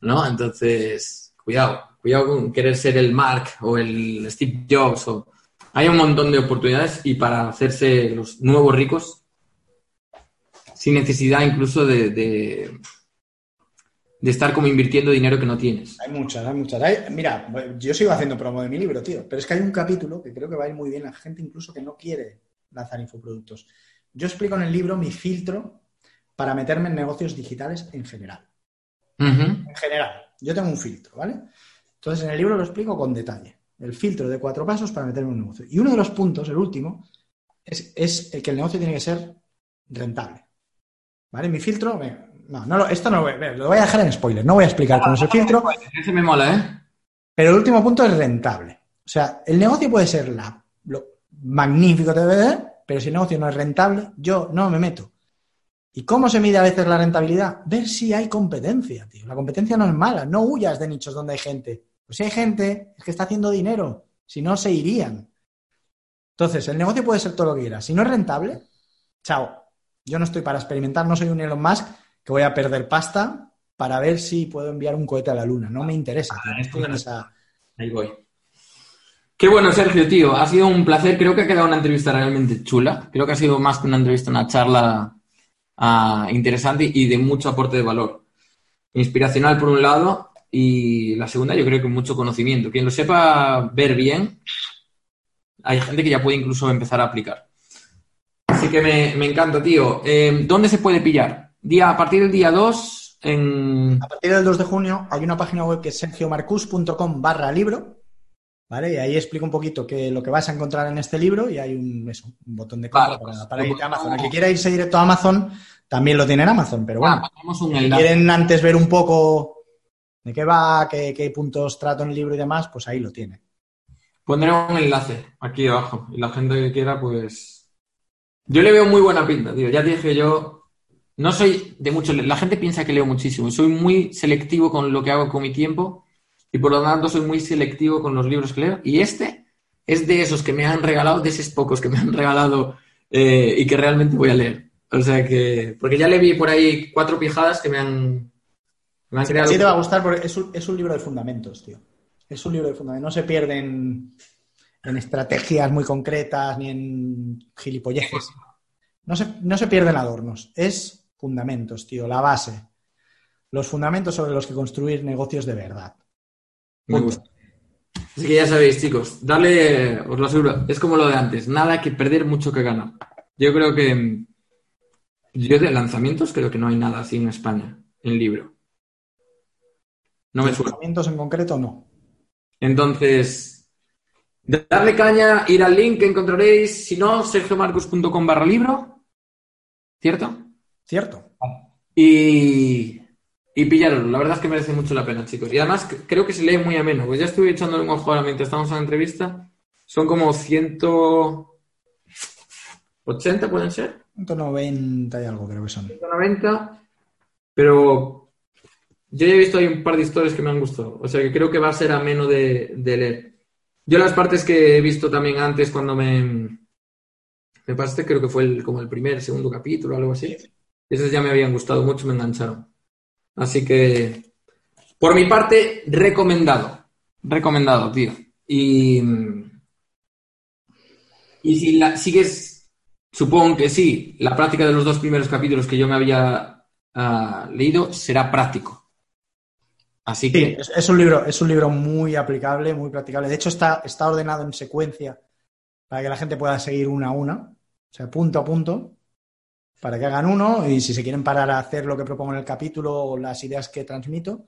¿No? Entonces, cuidado, cuidado con querer ser el Mark o el Steve Jobs. O... Hay un montón de oportunidades y para hacerse los nuevos ricos, sin necesidad incluso de, de, de estar como invirtiendo dinero que no tienes. Hay muchas, hay muchas. Hay- mira, yo sigo haciendo promo de mi libro, tío, pero es que hay un capítulo que creo que va a ir muy bien a gente incluso que no quiere lanzar infoproductos. Yo explico en el libro mi filtro para meterme en negocios digitales en general. En general, yo tengo un filtro, ¿vale? Entonces en el libro lo explico con detalle. El filtro de cuatro pasos para meterme en un negocio. Y uno de los puntos, el último, es, es el que el negocio tiene que ser rentable. ¿Vale? Mi filtro, no, no lo- esto no lo voy, lo voy a dejar en spoiler, no voy a explicar cómo es el filtro, Ese me mola, ¿eh? pero el último punto es rentable. O sea, el negocio puede ser la, lo magnífico que debe de ser, pero si el negocio no es rentable, yo no me meto. ¿Y cómo se mide a veces la rentabilidad? Ver si hay competencia, tío. La competencia no es mala, no huyas de nichos donde hay gente. Pues si hay gente, es que está haciendo dinero, si no se irían. Entonces, el negocio puede ser todo lo que quieras. Si no es rentable, chao. Yo no estoy para experimentar, no soy un Elon Musk que voy a perder pasta para ver si puedo enviar un cohete a la luna. No me interesa, tío. No estoy en esa... Ahí voy. Qué bueno, Sergio, tío. Ha sido un placer. Creo que ha quedado una entrevista realmente chula. Creo que ha sido más que una entrevista, una charla ah, interesante y de mucho aporte de valor. Inspiracional por un lado y la segunda yo creo que mucho conocimiento. Quien lo sepa ver bien, hay gente que ya puede incluso empezar a aplicar. Así que me, me encanta, tío. Eh, ¿Dónde se puede pillar? Día, a partir del día 2 en... A partir del 2 de junio hay una página web que es sergiomarcus.com barra libro, ¿vale? Y ahí explico un poquito que lo que vas a encontrar en este libro y hay un, eso, un botón de compra Vale, para, pues, para irte a Amazon. El ponemos- que quiera irse directo a Amazon también lo tiene en Amazon, pero bueno, Ah, ponemos un si quieren antes ver un poco de qué va, qué, qué puntos trato en el libro y demás, pues ahí lo tiene. Pondré un enlace aquí abajo y la gente que quiera, pues. Yo le veo muy buena pinta, tío. Ya te dije yo. No soy de mucho. La gente piensa que leo muchísimo. Soy muy selectivo con lo que hago con mi tiempo y por lo tanto soy muy selectivo con los libros que leo. Y este es de esos que me han regalado, de esos pocos que me han regalado eh, y que realmente voy a leer. O sea que. Porque ya le vi por ahí cuatro pijadas que me han. Me han creado. Sí te va a gustar porque es un, es un libro de fundamentos, tío. Es un libro de fundamentos. No se pierden en estrategias muy concretas ni en gilipolleces. No se, no se pierden adornos. Es fundamentos, tío, la base. Los fundamentos sobre los que construir negocios de verdad. Me gusta. Así que ya sabéis, chicos, dale, os lo aseguro, es como lo de antes, nada que perder, mucho que ganar. Yo creo que, yo de lanzamientos creo que no hay nada así en España, en libro. No me suena. Fundamentos en concreto, no. Entonces, darle caña, ir al link que encontraréis, si no, sergiomarcus.com barra libro, ¿cierto? ¿Cierto? Y, y pillarlo. La verdad es que merece mucho la pena, chicos. Y además creo que se lee muy ameno. Pues ya estuve echándole un ojo ahora mientras estamos en la entrevista. Son como 180, pueden ser. 190 y algo creo que son. 190. Pero yo ya he visto ahí un par de historias que me han gustado. O sea que creo que va a ser ameno de, de leer. Yo las partes que he visto también antes cuando me... Me pasaste, creo que fue como el primer, segundo capítulo algo así. Esas ya me habían gustado mucho, me engancharon. Así que, por mi parte, recomendado. Recomendado, tío. Y, y si la, sigues, supongo que sí, la práctica de los dos primeros capítulos que yo me había ah, leído será práctico. Así Sí, que, es, es un libro, es un libro muy aplicable, muy practicable. De hecho, está, está ordenado en secuencia para que la gente pueda seguir una a una, o sea, punto a punto, para que hagan uno y si se quieren parar a hacer lo que propongo en el capítulo o las ideas que transmito,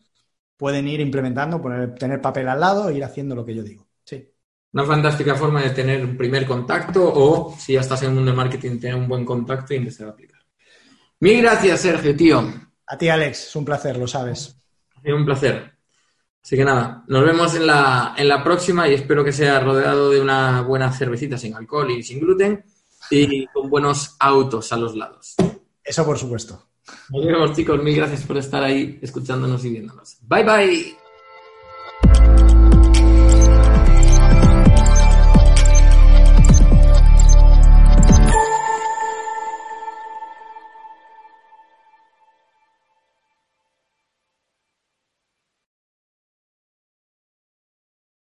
pueden ir implementando, poner, tener papel al lado e ir haciendo lo que yo digo. Sí. una fantástica forma de tener un primer contacto o, si ya estás en el mundo del marketing, tener un buen contacto y empezar a aplicar. Mil gracias, Sergio, tío. A ti, Alex, es un placer, lo sabes. Sido un placer. Así que nada, nos vemos en la, en la próxima y espero que sea rodeado de una buena cervecita sin alcohol y sin gluten y con buenos autos a los lados. Eso por supuesto. Nos vemos, chicos. Mil gracias por estar ahí escuchándonos y viéndonos. Bye, bye.